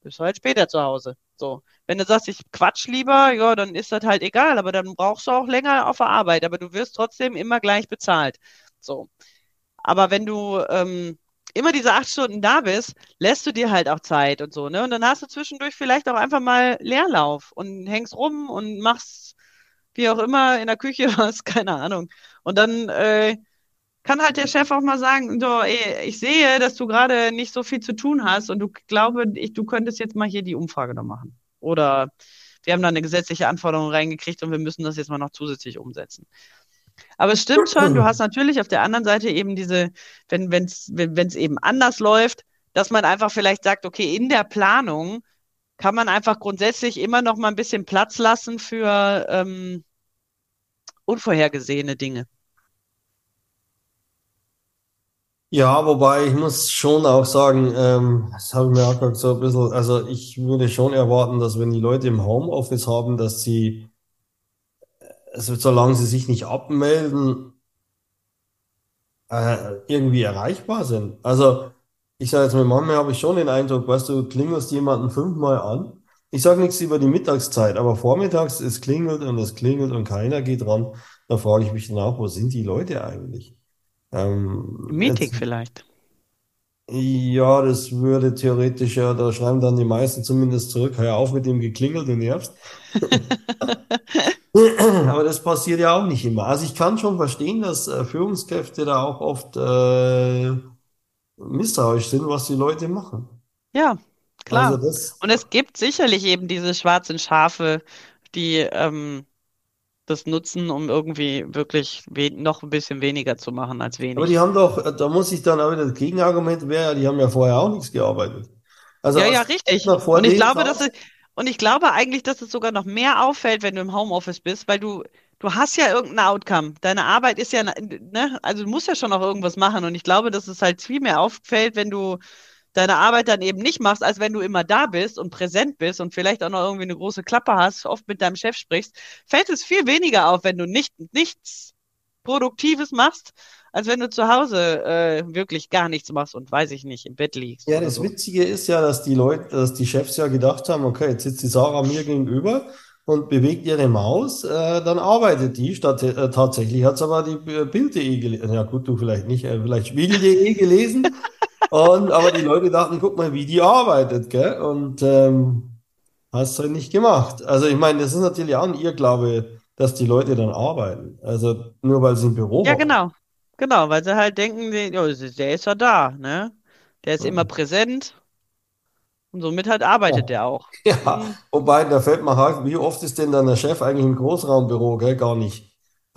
bist du halt später zu Hause. So. Wenn du sagst, ich quatsch lieber, ja, dann ist das halt egal, aber dann brauchst du auch länger auf der Arbeit, aber du wirst trotzdem immer gleich bezahlt. So. Aber wenn du ähm, immer diese acht Stunden da bist, lässt du dir halt auch Zeit und so, ne? Und dann hast du zwischendurch vielleicht auch einfach mal Leerlauf und hängst rum und machst wie auch immer in der Küche was, keine Ahnung. Und dann äh, kann halt der Chef auch mal sagen, so, ey, ich sehe, dass du gerade nicht so viel zu tun hast und du glaube, ich, du könntest jetzt mal hier die Umfrage noch machen. Oder wir haben da eine gesetzliche Anforderung reingekriegt und wir müssen das jetzt mal noch zusätzlich umsetzen. Aber es stimmt schon, du hast natürlich auf der anderen Seite eben diese, wenn es wenn, wenn's eben anders läuft, dass man einfach vielleicht sagt, okay, in der Planung kann man einfach grundsätzlich immer noch mal ein bisschen Platz lassen für ähm, unvorhergesehene Dinge. Ja, wobei ich muss schon auch sagen, ähm, das habe ich mir auch so ein bisschen, also ich würde schon erwarten, dass wenn die Leute im Homeoffice haben, dass sie, also solange sie sich nicht abmelden, äh, irgendwie erreichbar sind. Also ich sage jetzt mal, manchmal habe ich schon den Eindruck, weißt du, klingelst jemanden fünfmal an. Ich sage nichts über die Mittagszeit, aber vormittags, es klingelt und es klingelt und keiner geht ran. Da frage ich mich danach, wo sind die Leute eigentlich? Ähm, Meeting jetzt, vielleicht. ja, das würde theoretisch ja, da schreiben dann die meisten zumindest zurück, hör auf mit dem Geklingel, du nervst. Aber das passiert ja auch nicht immer. Also ich kann schon verstehen, dass äh, Führungskräfte da auch oft äh, misstrauisch sind, was die Leute machen. Ja, Also klar. das, Und es gibt sicherlich eben diese schwarzen Schafe, die ähm, das nutzen, um irgendwie wirklich noch ein bisschen weniger zu machen als aber die wenig. haben doch, äh, da muss ich dann auch wieder das Gegenargument wäre, die haben ja vorher auch nichts gearbeitet. Also Ja, ja, richtig. Und ich glaube, dass es, und ich glaube eigentlich, dass es sogar noch mehr auffällt, wenn du im Homeoffice bist, weil du, du hast ja irgendein Outcome. Deine Arbeit ist ja, ne, also du musst ja schon noch irgendwas machen. Und ich glaube, dass es halt viel mehr auffällt, wenn du deine Arbeit dann eben nicht machst, als wenn du immer da bist und präsent bist und vielleicht auch noch irgendwie eine große Klappe hast, oft mit deinem Chef sprichst, fällt es viel weniger auf, wenn du nicht, nichts Produktives machst, als wenn du zu Hause äh, wirklich gar nichts machst und weiß ich nicht, im Bett liegst Ja, das so. Witzige ist ja, dass die Leute, dass die Chefs ja gedacht haben, okay, jetzt sitzt die Sarah mir gegenüber und bewegt ihre Maus, äh, dann arbeitet die. Statt, äh, tatsächlich hat sie aber die Bild.de gelesen. Ja gut, du vielleicht nicht, äh, vielleicht Spiegel.de gelesen. Und, aber die Leute dachten, guck mal, wie die arbeitet, gell? Und ähm, hast halt nicht gemacht. Also ich meine, das ist natürlich auch ein Irrglaube, dass die Leute dann arbeiten. Also nur weil sie im Büro Ja, genau. Genau, weil sie halt denken, ja, der ist ja da, ne? Der ist immer präsent und somit halt arbeitet Ja. der auch. Ja, wobei, da fällt mir halt, wie oft ist denn dann der Chef eigentlich im Großraumbüro, gell? Gar nicht.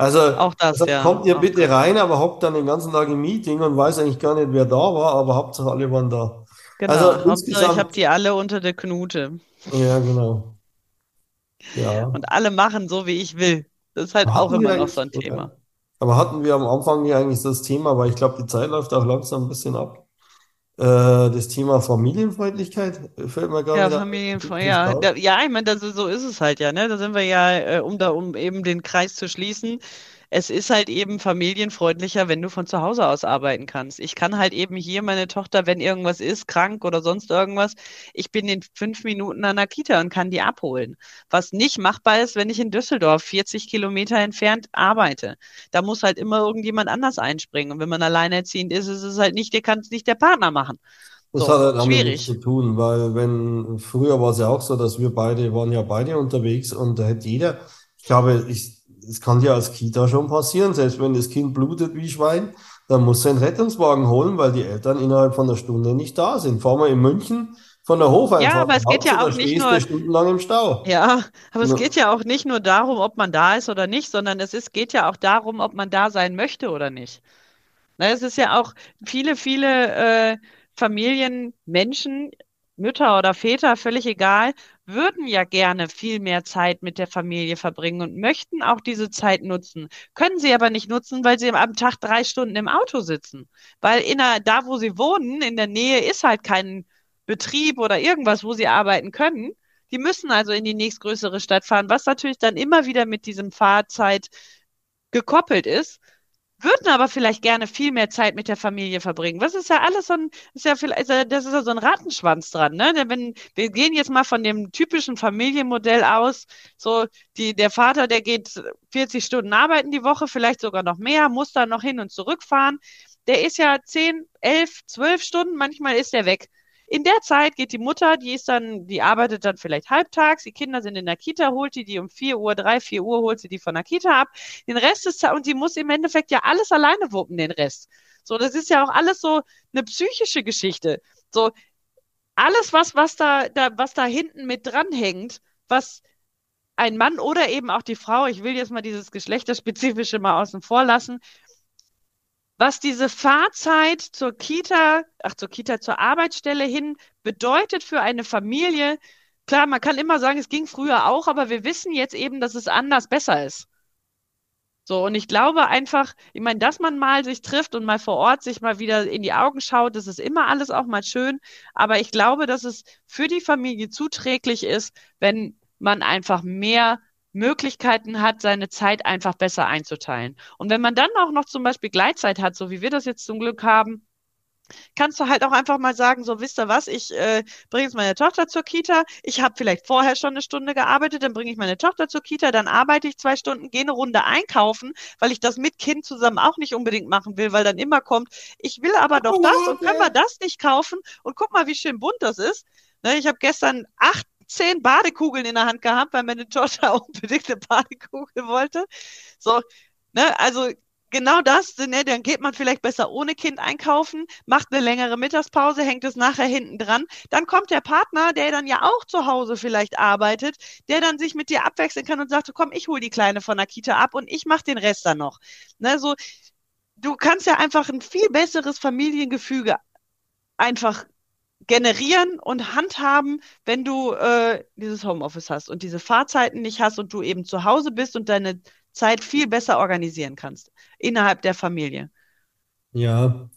Also, auch das, also ja, kommt ihr auch bitte das. rein, aber hockt dann den ganzen Tag im Meeting und weiß eigentlich gar nicht, wer da war, aber Hauptsache alle waren da. Also Genau. Hauptsache, ich habe die alle unter der Knute. ja, genau. Ja. Und alle machen so, wie ich will. Das ist halt auch Hatten wir immer noch so ein Thema. aber hatten wir am Anfang hier eigentlich das Thema, weil ich glaube, die Zeit läuft auch langsam ein bisschen ab. Äh, das Thema Familienfreundlichkeit fällt mir gar Ja, nicht Familienfreund, ein. ja, ja, ich meine, das, so ist es halt ja, ne? Da sind wir ja, äh, um da, um eben den Kreis zu schließen. Es ist halt eben familienfreundlicher, wenn du von zu Hause aus arbeiten kannst. Ich kann halt eben hier meine Tochter, wenn irgendwas ist, krank oder sonst irgendwas, ich bin in fünf Minuten an der Kita und kann die abholen. Was nicht machbar ist, wenn ich in Düsseldorf 40 Kilometer entfernt arbeite. Da muss halt immer irgendjemand anders einspringen. Und wenn man alleinerziehend ist, ist es halt nicht, der kann es nicht der Partner machen. Das hat So, halt damit nichts zu tun, weil wenn, früher war es ja auch so, dass wir beide waren ja beide unterwegs und da hätte jeder, ich glaube, ich, es kann ja als Kita schon passieren, selbst wenn das Kind blutet wie Schwein, dann muss er einen Rettungswagen holen, weil die Eltern innerhalb von einer Stunde nicht da sind. Fahr mal in München von der Ja, Hofeinfahrt aber nach es geht ja auch nicht nur, stundenlang im Stau. Ja, aber es geht ja auch nicht nur darum, ob man da ist oder nicht, sondern es ist, geht ja auch darum, ob man da sein möchte oder nicht. Ne, es ist ja auch viele, viele äh, Familien, Menschen, Mütter oder Väter, völlig egal, würden ja gerne viel mehr Zeit mit der Familie verbringen und möchten auch diese Zeit nutzen, können sie aber nicht nutzen, weil sie am Tag drei Stunden im Auto sitzen. Weil in der, da, wo sie wohnen, in der Nähe ist halt kein Betrieb oder irgendwas, wo sie arbeiten können. Die müssen also in die nächstgrößere Stadt fahren, was natürlich dann immer wieder mit diesem Fahrzeit gekoppelt ist würden aber vielleicht gerne viel mehr Zeit mit der Familie verbringen. Was ist ja alles so ein, ist ja vielleicht, das ist ja so ein Rattenschwanz dran, ne? Denn Wenn, wir gehen jetzt mal von dem typischen Familienmodell aus, so, die, der Vater, der geht 40 Stunden arbeiten die Woche, vielleicht sogar noch mehr, muss dann noch hin und zurück fahren. Der ist ja 10, 11, 12 Stunden, manchmal ist der weg. In der Zeit geht die Mutter, die ist dann, die arbeitet dann vielleicht halbtags, die Kinder sind in der Kita, holt die die um 4 Uhr, 3, 4 Uhr holt sie die von der Kita ab. Den Rest ist, und sie muss im Endeffekt ja alles alleine wuppen, den Rest. So, das ist ja auch alles so eine psychische Geschichte. So, alles, was, was da, da, was da hinten mit dranhängt, was ein Mann oder eben auch die Frau, ich will jetzt mal dieses Geschlechterspezifische mal außen vor lassen, was diese Fahrzeit zur Kita, ach zur Kita, zur Arbeitsstelle hin bedeutet für eine Familie. Klar, man kann immer sagen, es ging früher auch, aber wir wissen jetzt eben, dass es anders besser ist. So, und ich glaube einfach, ich meine, dass man mal sich trifft und mal vor Ort sich mal wieder in die Augen schaut, das ist immer alles auch mal schön. Aber ich glaube, dass es für die Familie zuträglich ist, wenn man einfach mehr Möglichkeiten hat, seine Zeit einfach besser einzuteilen. Und wenn man dann auch noch zum Beispiel Gleitzeit hat, so wie wir das jetzt zum Glück haben, kannst du halt auch einfach mal sagen, so wisst ihr was, ich äh, bringe jetzt meine Tochter zur Kita, ich habe vielleicht vorher schon eine Stunde gearbeitet, dann bringe ich meine Tochter zur Kita, dann arbeite ich zwei Stunden, gehe eine Runde einkaufen, weil ich das mit Kind zusammen auch nicht unbedingt machen will, weil dann immer kommt, ich will aber doch das und können wir das nicht kaufen und guck mal, wie schön bunt das ist. Ne, ich habe gestern acht zehn Badekugeln in der Hand gehabt, weil meine Tochter unbedingt eine Badekugel wollte. So, ne, also genau das, ne, dann geht man vielleicht besser ohne Kind einkaufen, macht eine längere Mittagspause, hängt es nachher hinten dran. Dann kommt der Partner, der dann ja auch zu Hause vielleicht arbeitet, der dann sich mit dir abwechseln kann und sagt, komm, ich hol die Kleine von der Kita ab und ich mach den Rest dann noch. Ne, so, du kannst ja einfach ein viel besseres Familiengefüge einfach generieren und handhaben, wenn du äh, dieses Homeoffice hast und diese Fahrzeiten nicht hast und du eben zu Hause bist und deine Zeit viel besser organisieren kannst innerhalb der Familie. Ja,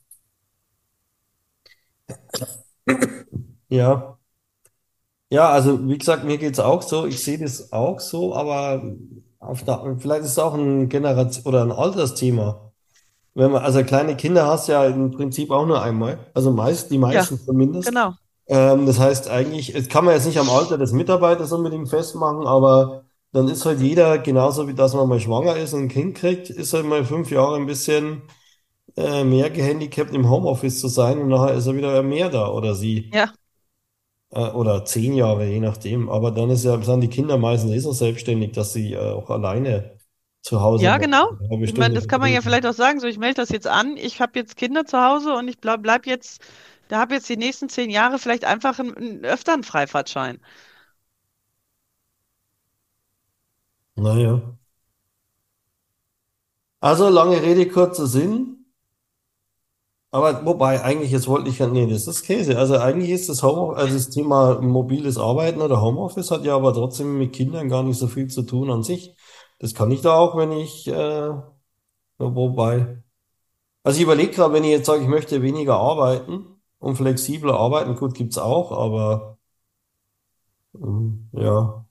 ja. Ja, also wie gesagt, mir geht's auch so. Ich sehe das auch so, aber auf der, vielleicht ist es auch ein Generation oder ein Altersthema. Wenn man, also kleine Kinder hast ja im Prinzip auch nur einmal. Also meist, die Ja, meisten zumindest. genau. Ähm, das heißt eigentlich, das kann man jetzt nicht am Alter des Mitarbeiters unbedingt festmachen, aber dann ist halt jeder, genauso wie dass man mal schwanger ist und ein Kind kriegt, ist halt mal fünf Jahre ein bisschen äh, mehr gehandicapt im Homeoffice zu sein und nachher ist er wieder mehr da oder sie. Ja, Äh, oder zehn Jahre, je nachdem. Aber dann ist ja, sind die Kinder meistens eh so selbstständig, dass sie äh, auch alleine zu Hause ja, genau. Ich meine, das kann man ja vielleicht auch sagen, so ich melde das jetzt an, ich habe jetzt Kinder zu Hause und ich bleib, bleib jetzt, da habe jetzt die nächsten zehn Jahre vielleicht einfach einen, einen, öfter einen Freifahrtschein. Naja. Also lange Rede, kurzer Sinn. Aber wobei, eigentlich, jetzt wollte ich ja, nee, das ist Käse. Also eigentlich ist das Home, also das Thema mobiles Arbeiten oder Homeoffice hat ja aber trotzdem mit Kindern gar nicht so viel zu tun an sich. Das kann ich da auch, wenn ich, äh, wobei. Also ich überlege gerade, wenn ich jetzt sage, ich möchte weniger arbeiten und flexibler arbeiten, gut, gibt's auch, aber ähm, ja.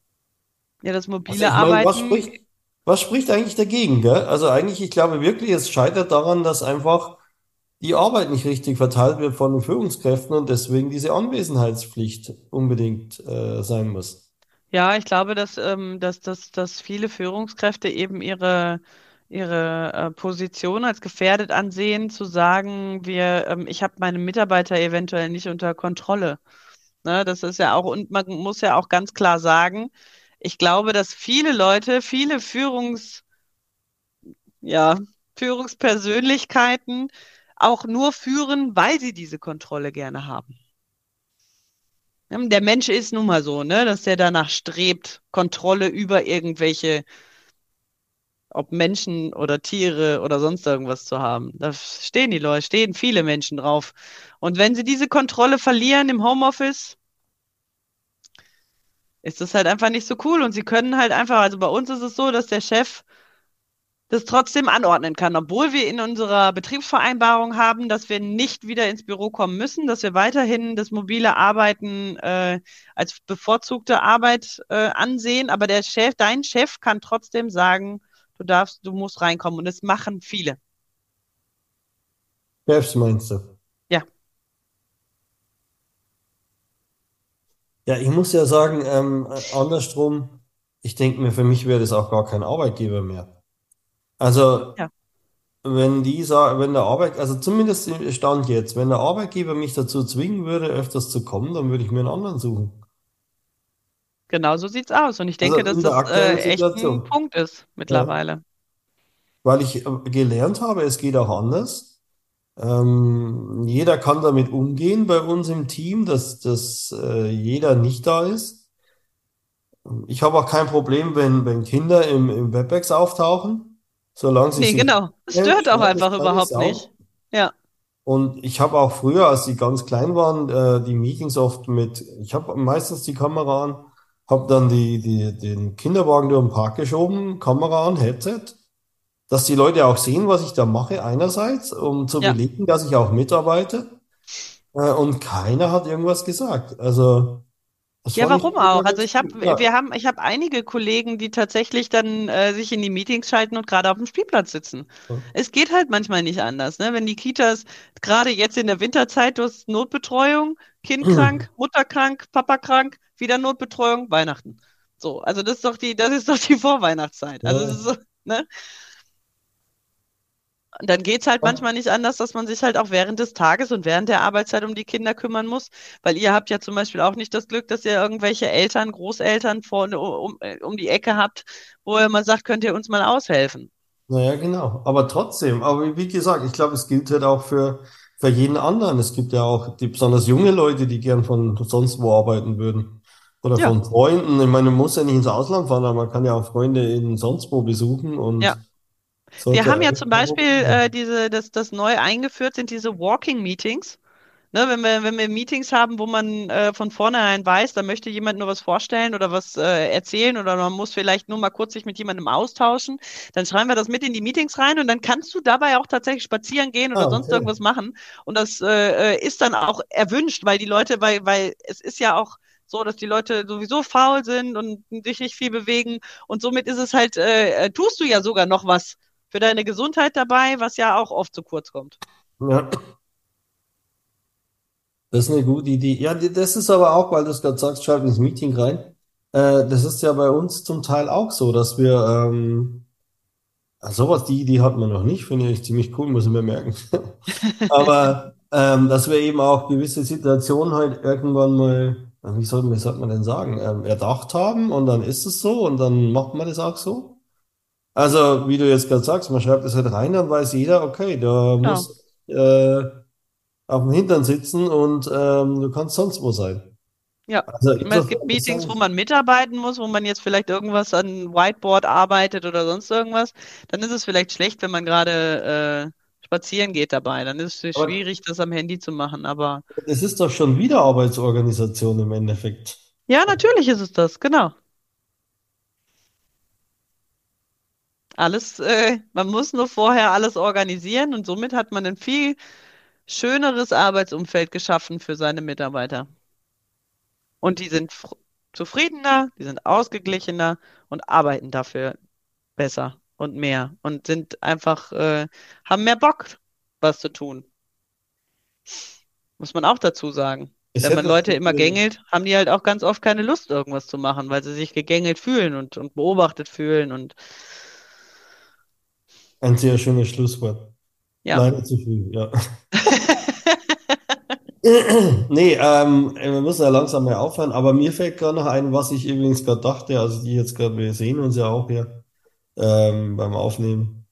Ja, das Also mobile ich meine, was Arbeiten, spricht, was spricht eigentlich dagegen, gell? Also eigentlich, ich glaube wirklich, es scheitert daran, dass einfach die Arbeit nicht richtig verteilt wird von den Führungskräften und deswegen diese Anwesenheitspflicht unbedingt äh, sein muss. Ja, ich glaube, dass, ähm, dass, dass, dass viele Führungskräfte eben ihre, ihre äh, Position als gefährdet ansehen, zu sagen, wir, ähm, ich habe meine Mitarbeiter eventuell nicht unter Kontrolle. Ne, das ist ja auch, und man muss ja auch ganz klar sagen, ich glaube, dass viele Leute, viele Führungs, ja, Führungspersönlichkeiten auch nur führen, weil sie diese Kontrolle gerne haben. Der Mensch ist nun mal so, ne, dass der danach strebt, Kontrolle über irgendwelche ob Menschen oder Tiere oder sonst irgendwas zu haben. Da stehen die Leute, stehen viele Menschen drauf. Und wenn sie diese Kontrolle verlieren im Homeoffice, ist das halt einfach nicht so cool. Und sie können halt einfach, also bei uns ist es so, dass der Chef das trotzdem anordnen kann, obwohl wir in unserer Betriebsvereinbarung haben, dass wir nicht wieder ins Büro kommen müssen, dass wir weiterhin das mobile Arbeiten äh, als bevorzugte Arbeit äh, ansehen. Aber der Chef, dein Chef kann trotzdem sagen, du darfst, du musst reinkommen. Und das machen viele. Chefs meinst du? Ja, Ja, ich muss ja sagen, ähm, äh, andersrum, ich denke mir, für mich wäre das auch gar kein Arbeitgeber mehr. Also ja, Wenn dieser, wenn der Arbeit, also zumindest im Stand jetzt, wenn der Arbeitgeber mich dazu zwingen würde, öfters zu kommen, dann würde ich mir einen anderen suchen. genau so sieht's aus. Und ich Also denke, dass in der das äh, aktuellen echt ein Situation. Punkt ist Ja. mittlerweile. Weil ich äh, gelernt habe, es geht auch anders. Ähm, jeder kann damit umgehen bei uns im Team, dass, dass äh, jeder nicht da ist. Ich habe auch kein Problem, wenn, wenn Kinder im, im WebEx auftauchen, solange sie Nee, genau. Es stört auch einfach überhaupt nicht. Sau. Ja, Und ich habe auch früher, als die ganz klein waren, äh, die Meetings oft mit, ich habe meistens die Kamera an, habe dann die, die, den Kinderwagen durch den Park geschoben, Kamera an, Headset, dass die Leute auch sehen, was ich da mache, einerseits, um zu ja. belegen, dass ich auch mitarbeite. Äh, und keiner hat irgendwas gesagt. Also, das Ja, warum auch? Also ich habe. Ja. wir haben, ich habe einige Kollegen, die tatsächlich dann äh, sich in die Meetings schalten und gerade auf dem Spielplatz sitzen. Es geht halt manchmal nicht anders, ne? Wenn die Kitas gerade jetzt in der Winterzeit, du hast Notbetreuung, Kind krank, Mutter krank, Papa krank, wieder Notbetreuung, Weihnachten. So, also das ist doch die, das ist doch die Vorweihnachtszeit. Also Ja. so, ne? Und dann geht's halt Ja. manchmal nicht anders, dass man sich halt auch während des Tages und während der Arbeitszeit um die Kinder kümmern muss, weil ihr habt ja zum Beispiel auch nicht das Glück, dass ihr irgendwelche Eltern, Großeltern vorne um, um die Ecke habt, wo ihr mal sagt, könnt ihr uns mal aushelfen. Naja, genau. Aber trotzdem, aber wie gesagt, ich glaube, es gilt halt auch für, für jeden anderen. Es gibt ja auch die besonders junge Leute, die gern von sonst wo arbeiten würden. Oder Ja, von Freunden. Ich meine, man muss ja nicht ins Ausland fahren, aber man kann ja auch Freunde in sonst wo besuchen ja. Und Wir haben ja zum Beispiel äh, diese, das, das neu eingeführt sind diese Walking Meetings. Ne, wenn wir, wenn wir Meetings haben, wo man äh, von vornherein weiß, da möchte jemand nur was vorstellen oder was äh, erzählen oder man muss vielleicht nur mal kurz sich mit jemandem austauschen, dann schreiben wir das mit in die Meetings rein und dann kannst du dabei auch tatsächlich spazieren gehen oder Ah, sonst okay. irgendwas machen. Und das äh, äh, ist dann auch erwünscht, weil die Leute, weil, weil es ist ja auch so, dass die Leute sowieso faul sind und sich nicht viel bewegen und somit ist es halt, äh, äh, tust du ja sogar noch was für deine Gesundheit dabei, was ja auch oft zu kurz kommt. Ja, das ist eine gute Idee. Ja, das ist aber auch, weil du es gerade sagst, schalt ins Meeting rein. Äh, das ist ja bei uns zum Teil auch so, dass wir ähm, also sowas, die Idee hat man noch nicht, finde ich ziemlich cool, muss ich mir merken. Aber ähm, dass wir eben auch gewisse Situationen halt irgendwann mal, wie soll, wie soll man denn sagen, ähm, erdacht haben und dann ist es so und dann macht man das auch so. Also, wie du jetzt gerade sagst, man schreibt das halt rein, dann weiß jeder, okay, da Genau. muss äh, auf dem Hintern sitzen und ähm, du kannst sonst wo sein. Ja. Also meine, es gibt Meetings, wo man mitarbeiten muss, wo man jetzt vielleicht irgendwas an Whiteboard arbeitet oder sonst irgendwas. Dann ist es vielleicht schlecht, wenn man gerade äh, spazieren geht dabei. Dann ist es aber schwierig, das am Handy zu machen. Aber es ist doch schon wieder Arbeitsorganisation im Endeffekt. ja, natürlich ist es das, genau. Alles, äh, man muss nur vorher alles organisieren und somit hat man ein viel schöneres Arbeitsumfeld geschaffen für seine Mitarbeiter. Und die sind fr- zufriedener, die sind ausgeglichener und arbeiten dafür besser und mehr und sind einfach, äh, haben mehr Bock, was zu tun. Muss man auch dazu sagen. Es Wenn man Leute immer gängelt, haben die halt auch ganz oft keine Lust, irgendwas zu machen, weil sie sich gegängelt fühlen und, und beobachtet fühlen und Ein sehr schönes Schlusswort. ja. Leider zu früh, ja. Nee, ähm, wir müssen ja langsam mal aufhören, aber mir fällt gerade noch ein, was ich übrigens gerade dachte, also die jetzt gerade, wir sehen uns ja auch hier ähm, beim Aufnehmen.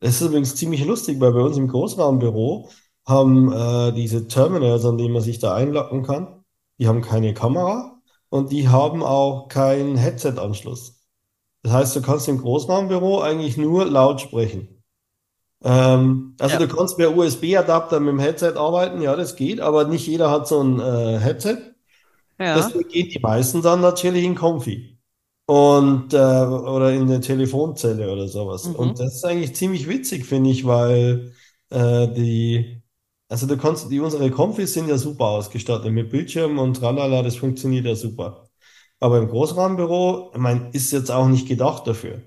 Es ist übrigens ziemlich lustig, weil bei uns im Großraumbüro haben äh, diese Terminals, an denen man sich da einloggen kann, die haben keine Kamera und die haben auch keinen Headset-Anschluss. Das heißt, du kannst im Großraumbüro eigentlich nur laut sprechen. Ähm, also Ja, du kannst per USB-Adapter mit dem Headset arbeiten, ja, das geht, aber nicht jeder hat so ein äh, Headset. ja, Deswegen gehen die meisten dann natürlich in Konfi und äh, oder in eine Telefonzelle oder sowas. mhm. Und das ist eigentlich ziemlich witzig, finde ich, weil äh, die, also du kannst, die unsere Konfis sind ja super ausgestattet mit Bildschirm und tralala, das funktioniert ja super. Aber im Großraumbüro, ich meine, ist jetzt auch nicht gedacht dafür.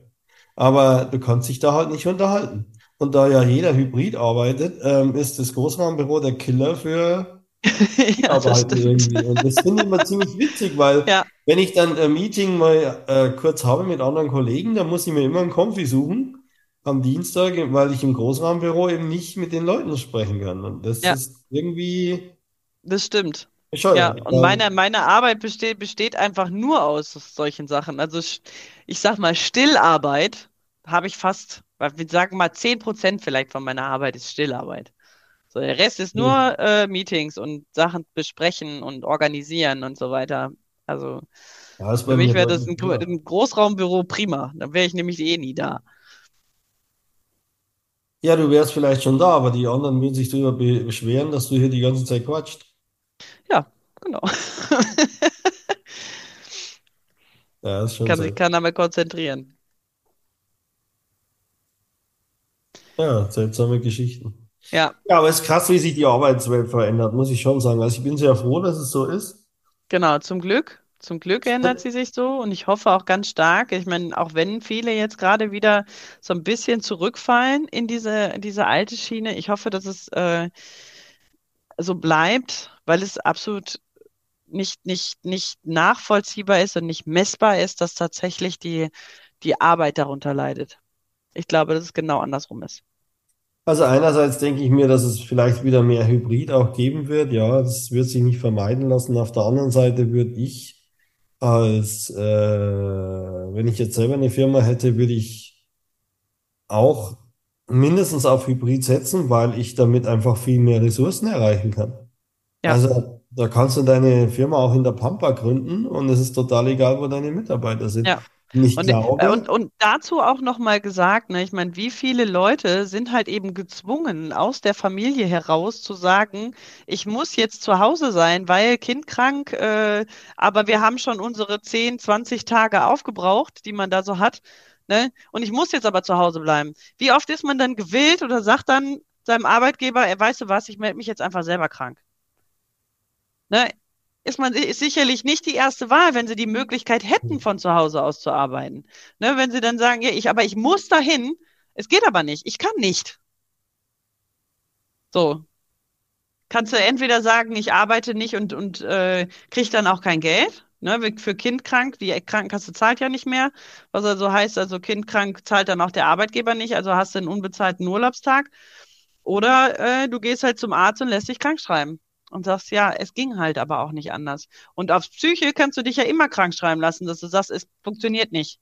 Aber du kannst dich da halt nicht unterhalten. Und da ja jeder hybrid arbeitet, ähm, ist das Großraumbüro der Killer für Ja, das Arbeiten irgendwie. Und das finde ich immer ziemlich witzig, weil Ja, wenn ich dann ein Meeting mal äh, kurz habe mit anderen Kollegen, dann muss ich mir immer einen Konfi suchen am Dienstag, weil ich im Großraumbüro eben nicht mit den Leuten sprechen kann. Und das ja, ist irgendwie das stimmt. Ja, bescheuert. und meine, Weil, meine Arbeit besteht, besteht einfach nur aus solchen Sachen. Also ich sag mal, Stillarbeit habe ich fast, wir sagen mal 10% vielleicht von meiner Arbeit ist Stillarbeit. So, der Rest ist nur äh, Meetings und Sachen besprechen und organisieren und so weiter. Also Ja, Für mich wäre das ein, ein Großraumbüro prima. Da wäre ich nämlich eh nie da. Ja, du wärst vielleicht schon da, aber die anderen würden sich darüber be- beschweren, dass du hier die ganze Zeit quatscht. Ja, genau. Ja, ist schon Kann sich keiner mehr konzentrieren. Ja, seltsame Geschichten. Ja, Ja, aber es ist krass, wie sich die Arbeitswelt verändert, muss ich schon sagen. Also ich bin sehr froh, dass es so ist. genau. Zum Glück. Zum Glück ändert sie sich so und ich hoffe auch ganz stark. Ich meine, auch wenn viele jetzt gerade wieder so ein bisschen zurückfallen in diese, diese alte Schiene, ich hoffe, dass es äh, so bleibt, weil es absolut nicht, nicht, nicht nachvollziehbar ist und nicht messbar ist, dass tatsächlich die, die Arbeit darunter leidet. Ich glaube, dass es genau andersrum ist. Also einerseits denke ich mir, dass es vielleicht wieder mehr Hybrid auch geben wird. Ja, das wird sich nicht vermeiden lassen. Auf der anderen Seite würde ich als, äh, wenn ich jetzt selber eine Firma hätte, würde ich auch mindestens auf Hybrid setzen, weil ich damit einfach viel mehr Ressourcen erreichen kann. Ja, Also da kannst du deine Firma auch in der Pampa gründen und es ist total egal, wo deine Mitarbeiter sind. ja. Und ich Und, äh, und, glaube, und dazu auch nochmal gesagt, ne, ich meine, wie viele Leute sind halt eben gezwungen, aus der Familie heraus zu sagen, ich muss jetzt zu Hause sein, weil Kind krank, äh, aber wir haben schon unsere 10, 20 Tage aufgebraucht, die man da so hat, ne? Und ich muss jetzt aber zu Hause bleiben. Wie oft ist man dann gewillt oder sagt dann seinem Arbeitgeber, er weißt du was, ich melde mich jetzt einfach selber krank. Ne? Ist man ist sicherlich nicht die erste Wahl, wenn sie die Möglichkeit hätten, von zu Hause aus zu arbeiten. Ne? Wenn sie dann sagen, ja, ich, aber ich muss dahin, es geht aber nicht, ich kann nicht. So, kannst du entweder sagen, ich arbeite nicht und, und äh, kriege dann auch kein Geld. Ne, für Kind krank, die Krankenkasse zahlt ja nicht mehr. Was also heißt, also Kind krank zahlt dann auch der Arbeitgeber nicht, also hast du einen unbezahlten Urlaubstag. Oder äh, du gehst halt zum Arzt und lässt dich krank schreiben und sagst, ja, es ging halt aber auch nicht anders. Und auf Psyche kannst du dich ja immer krank schreiben lassen, dass du sagst, es funktioniert nicht.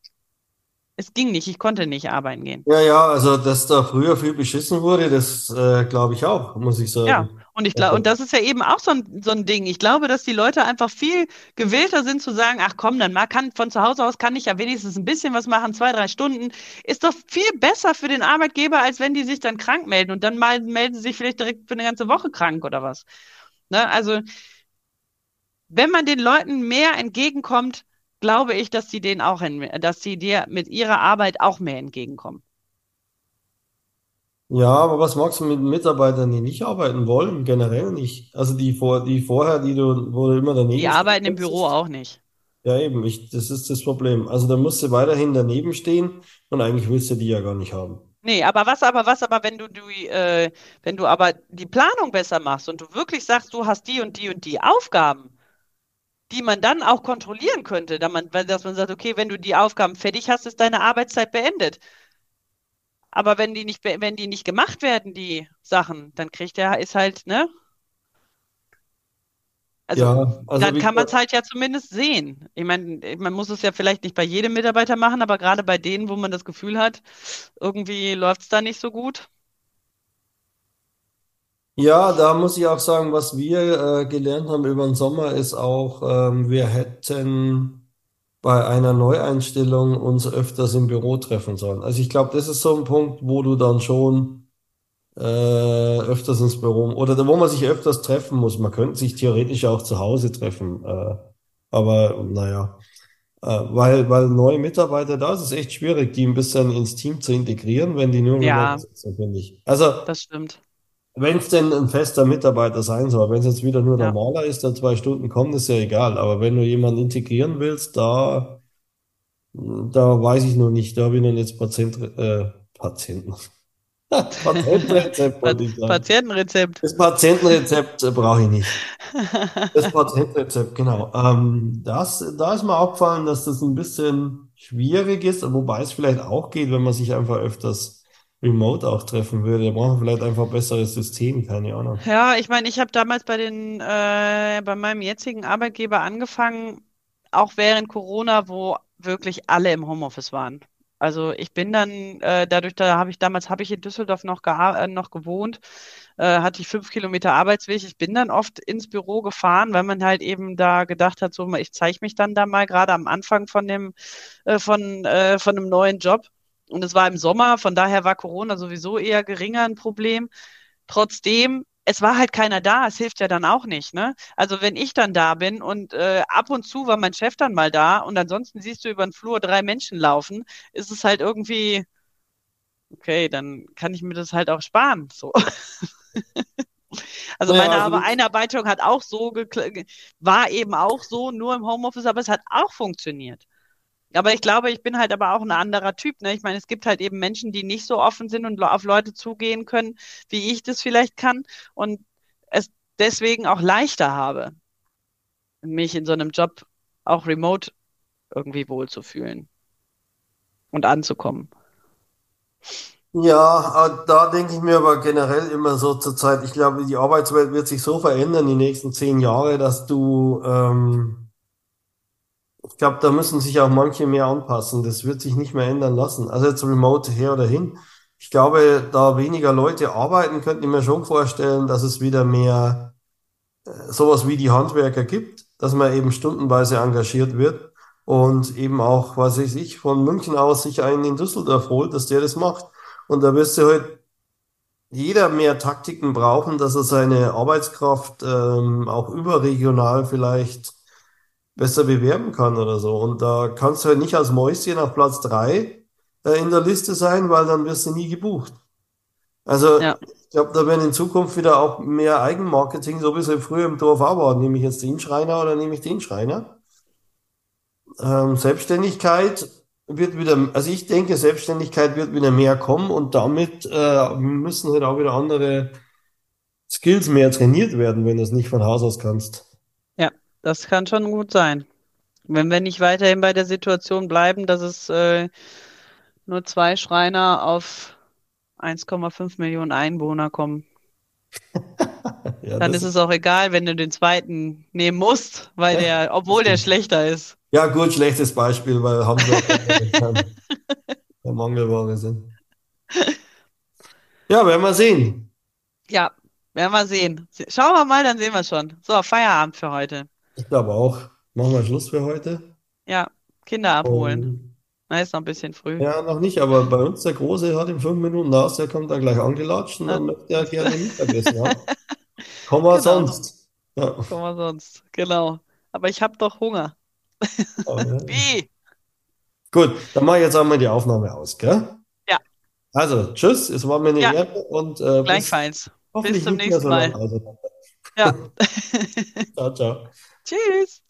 Es ging nicht, ich konnte nicht arbeiten gehen. ja, ja, also dass da früher viel beschissen wurde, das äh, glaube ich auch, muss ich Ja, sagen. Und ich glaube, und das ist ja eben auch so ein, so ein Ding. Ich glaube, dass die Leute einfach viel gewillter sind zu sagen, ach komm, dann mal kann von zu Hause aus kann ich ja wenigstens ein bisschen was machen, zwei, drei Stunden. Ist doch viel besser für den Arbeitgeber, als wenn die sich dann krank melden und dann mal melden sie sich vielleicht direkt für eine ganze Woche krank oder was. Ne? Also, wenn man den Leuten mehr entgegenkommt, glaube ich, dass sie denen auch, dass sie dir mit ihrer Arbeit auch mehr entgegenkommen. Ja, aber was machst du mit Mitarbeitern, die nicht arbeiten wollen? Generell nicht. Also die vor, die vorher, die du, wo du immer Die daneben stehen arbeiten im Büro auch nicht. Ja, eben, ich, das ist das Problem. Also da musst du weiterhin daneben stehen und eigentlich willst du die ja gar nicht haben. Nee, aber was, aber was, aber wenn du, du äh, wenn du aber die Planung besser machst und du wirklich sagst, du hast die und die und die Aufgaben, die man dann auch kontrollieren könnte, da man, dass man sagt, okay, wenn du die Aufgaben fertig hast, ist deine Arbeitszeit beendet. Aber wenn die nicht, wenn die nicht gemacht werden, die Sachen, dann kriegt der, ist halt, ne? Also, Ja, also dann kann man es halt ja zumindest sehen. Ich meine, man muss es ja vielleicht nicht bei jedem Mitarbeiter machen, aber gerade bei denen, wo man das Gefühl hat, irgendwie läuft es da nicht so gut. ja, da muss ich auch sagen, was wir äh, gelernt haben über den Sommer ist auch, ähm, wir hätten bei einer Neueinstellung uns öfters im Büro treffen sollen. Also ich glaube, das ist so ein Punkt, wo du dann schon äh, öfters ins Büro oder wo man sich öfters treffen muss. Man könnte sich theoretisch auch zu Hause treffen, äh, aber naja, äh, weil, weil neue Mitarbeiter da ist es echt schwierig, die ein bisschen ins Team zu integrieren, wenn die nur Ja, sitzen, finde ich. Also das stimmt. Wenn es denn ein fester Mitarbeiter sein soll, wenn es jetzt wieder nur Ja. Maler ist, der zwei Stunden kommt, ist ja egal. Aber wenn du jemanden integrieren willst, da, da weiß ich noch nicht, da habe ich noch nicht das Patient, äh, Patienten. Patientenrezept Pa wollte ich sagen. Patientenrezept. Das Patientenrezept äh, brauche ich nicht. Das Patientenrezept, genau. Ähm, das, da ist mir aufgefallen, dass das ein bisschen schwierig ist, wobei es vielleicht auch geht, wenn man sich einfach öfters remote auch treffen würde. Da brauchen wir vielleicht einfach ein besseres System, keine Ahnung. Ja, ich meine, ich habe damals bei den, äh, bei meinem jetzigen Arbeitgeber angefangen, auch während Corona, wo wirklich alle im Homeoffice waren. Also ich bin dann äh, dadurch, da habe ich damals habe ich in Düsseldorf noch, äh, noch gewohnt, äh, hatte ich fünf Kilometer Arbeitsweg. Ich bin dann oft ins Büro gefahren, weil man halt eben da gedacht hat, so ich zeige mich dann da mal gerade am Anfang von dem äh, von äh, von einem neuen Job. Und es war im Sommer, von daher war Corona sowieso eher geringer ein Problem. Trotzdem, es war halt keiner da. Es hilft ja dann auch nicht, ne? Also wenn ich dann da bin und äh, ab und zu war mein Chef dann mal da und ansonsten siehst du über den Flur drei Menschen laufen, ist es halt irgendwie, okay, dann kann ich mir das halt auch sparen. So. Also meine also Aber- das, Einarbeitung hat auch so war eben auch so, nur im Homeoffice, aber es hat auch funktioniert. Aber ich glaube, ich bin halt aber auch ein anderer Typ, ne? Ich meine, es gibt halt eben Menschen, die nicht so offen sind und auf Leute zugehen können, wie ich das vielleicht kann und es deswegen auch leichter habe, mich in so einem Job auch remote irgendwie wohlzufühlen und anzukommen. ja, äh, da denke ich mir aber generell immer so zur Zeit, ich glaube, die Arbeitswelt wird sich so verändern die nächsten zehn Jahre, dass du, ähm, ich glaube, da müssen sich auch manche mehr anpassen. Das wird sich nicht mehr ändern lassen. Also jetzt remote her oder hin. Ich glaube, da weniger Leute arbeiten, könnte ich mir schon vorstellen, dass es wieder mehr sowas wie die Handwerker gibt, dass man eben stundenweise engagiert wird und eben auch, was weiß ich, von München aus sich einen in Düsseldorf holt, dass der das macht. Und da wirst du halt jeder mehr Taktiken brauchen, dass er seine Arbeitskraft ähm, auch überregional vielleicht besser bewerben kann oder so. Und da kannst du halt nicht als Mäuschen auf Platz drei äh, in der Liste sein, weil dann wirst du nie gebucht. Also Ja, ich glaube, da werden in Zukunft wieder auch mehr Eigenmarketing, so wie es früher im Dorf auch war. Nehme ich jetzt den Schreiner oder nehme ich den Schreiner? Ähm, Selbstständigkeit wird wieder, also ich denke, Selbstständigkeit wird wieder mehr kommen und damit äh, müssen halt auch wieder andere Skills mehr trainiert werden, wenn du es nicht von Haus aus kannst. Ja, das kann schon gut sein. Wenn wir nicht weiterhin bei der Situation bleiben, dass es äh, nur zwei Schreiner auf 1,5 Millionen Einwohner kommen. Ja, Dann ist es auch egal, wenn du den zweiten nehmen musst, weil der, das obwohl der schlechter ist. Ja, gut, schlechtes Beispiel, weil momentan der Mangelware sind. Ja, werden wir sehen. Ja, werden wir sehen. Schauen wir mal, dann sehen wir schon. So, Feierabend für heute. Ich glaube auch. Machen wir Schluss für heute. Ja, Kinder abholen. Und Na, ist noch ein bisschen früh. ja, noch nicht, aber bei uns der Große hat in fünf Minuten aus, der kommt dann gleich angelatscht und dann möchte er gerne Mittagessen haben. Kommen wir genau, sonst. Ja, kommen wir sonst. Genau. Aber ich habe doch Hunger. aber, ja. Wie? Gut, dann mache ich jetzt einmal die Aufnahme aus, gell? Ja, Also, tschüss, es war mir eine ja, Ehre und äh, bis gleichfalls. Hoffentlich zum nicht mehr nächsten so lange Mal. auseinander. Ja. Ciao, ciao. Tschüss.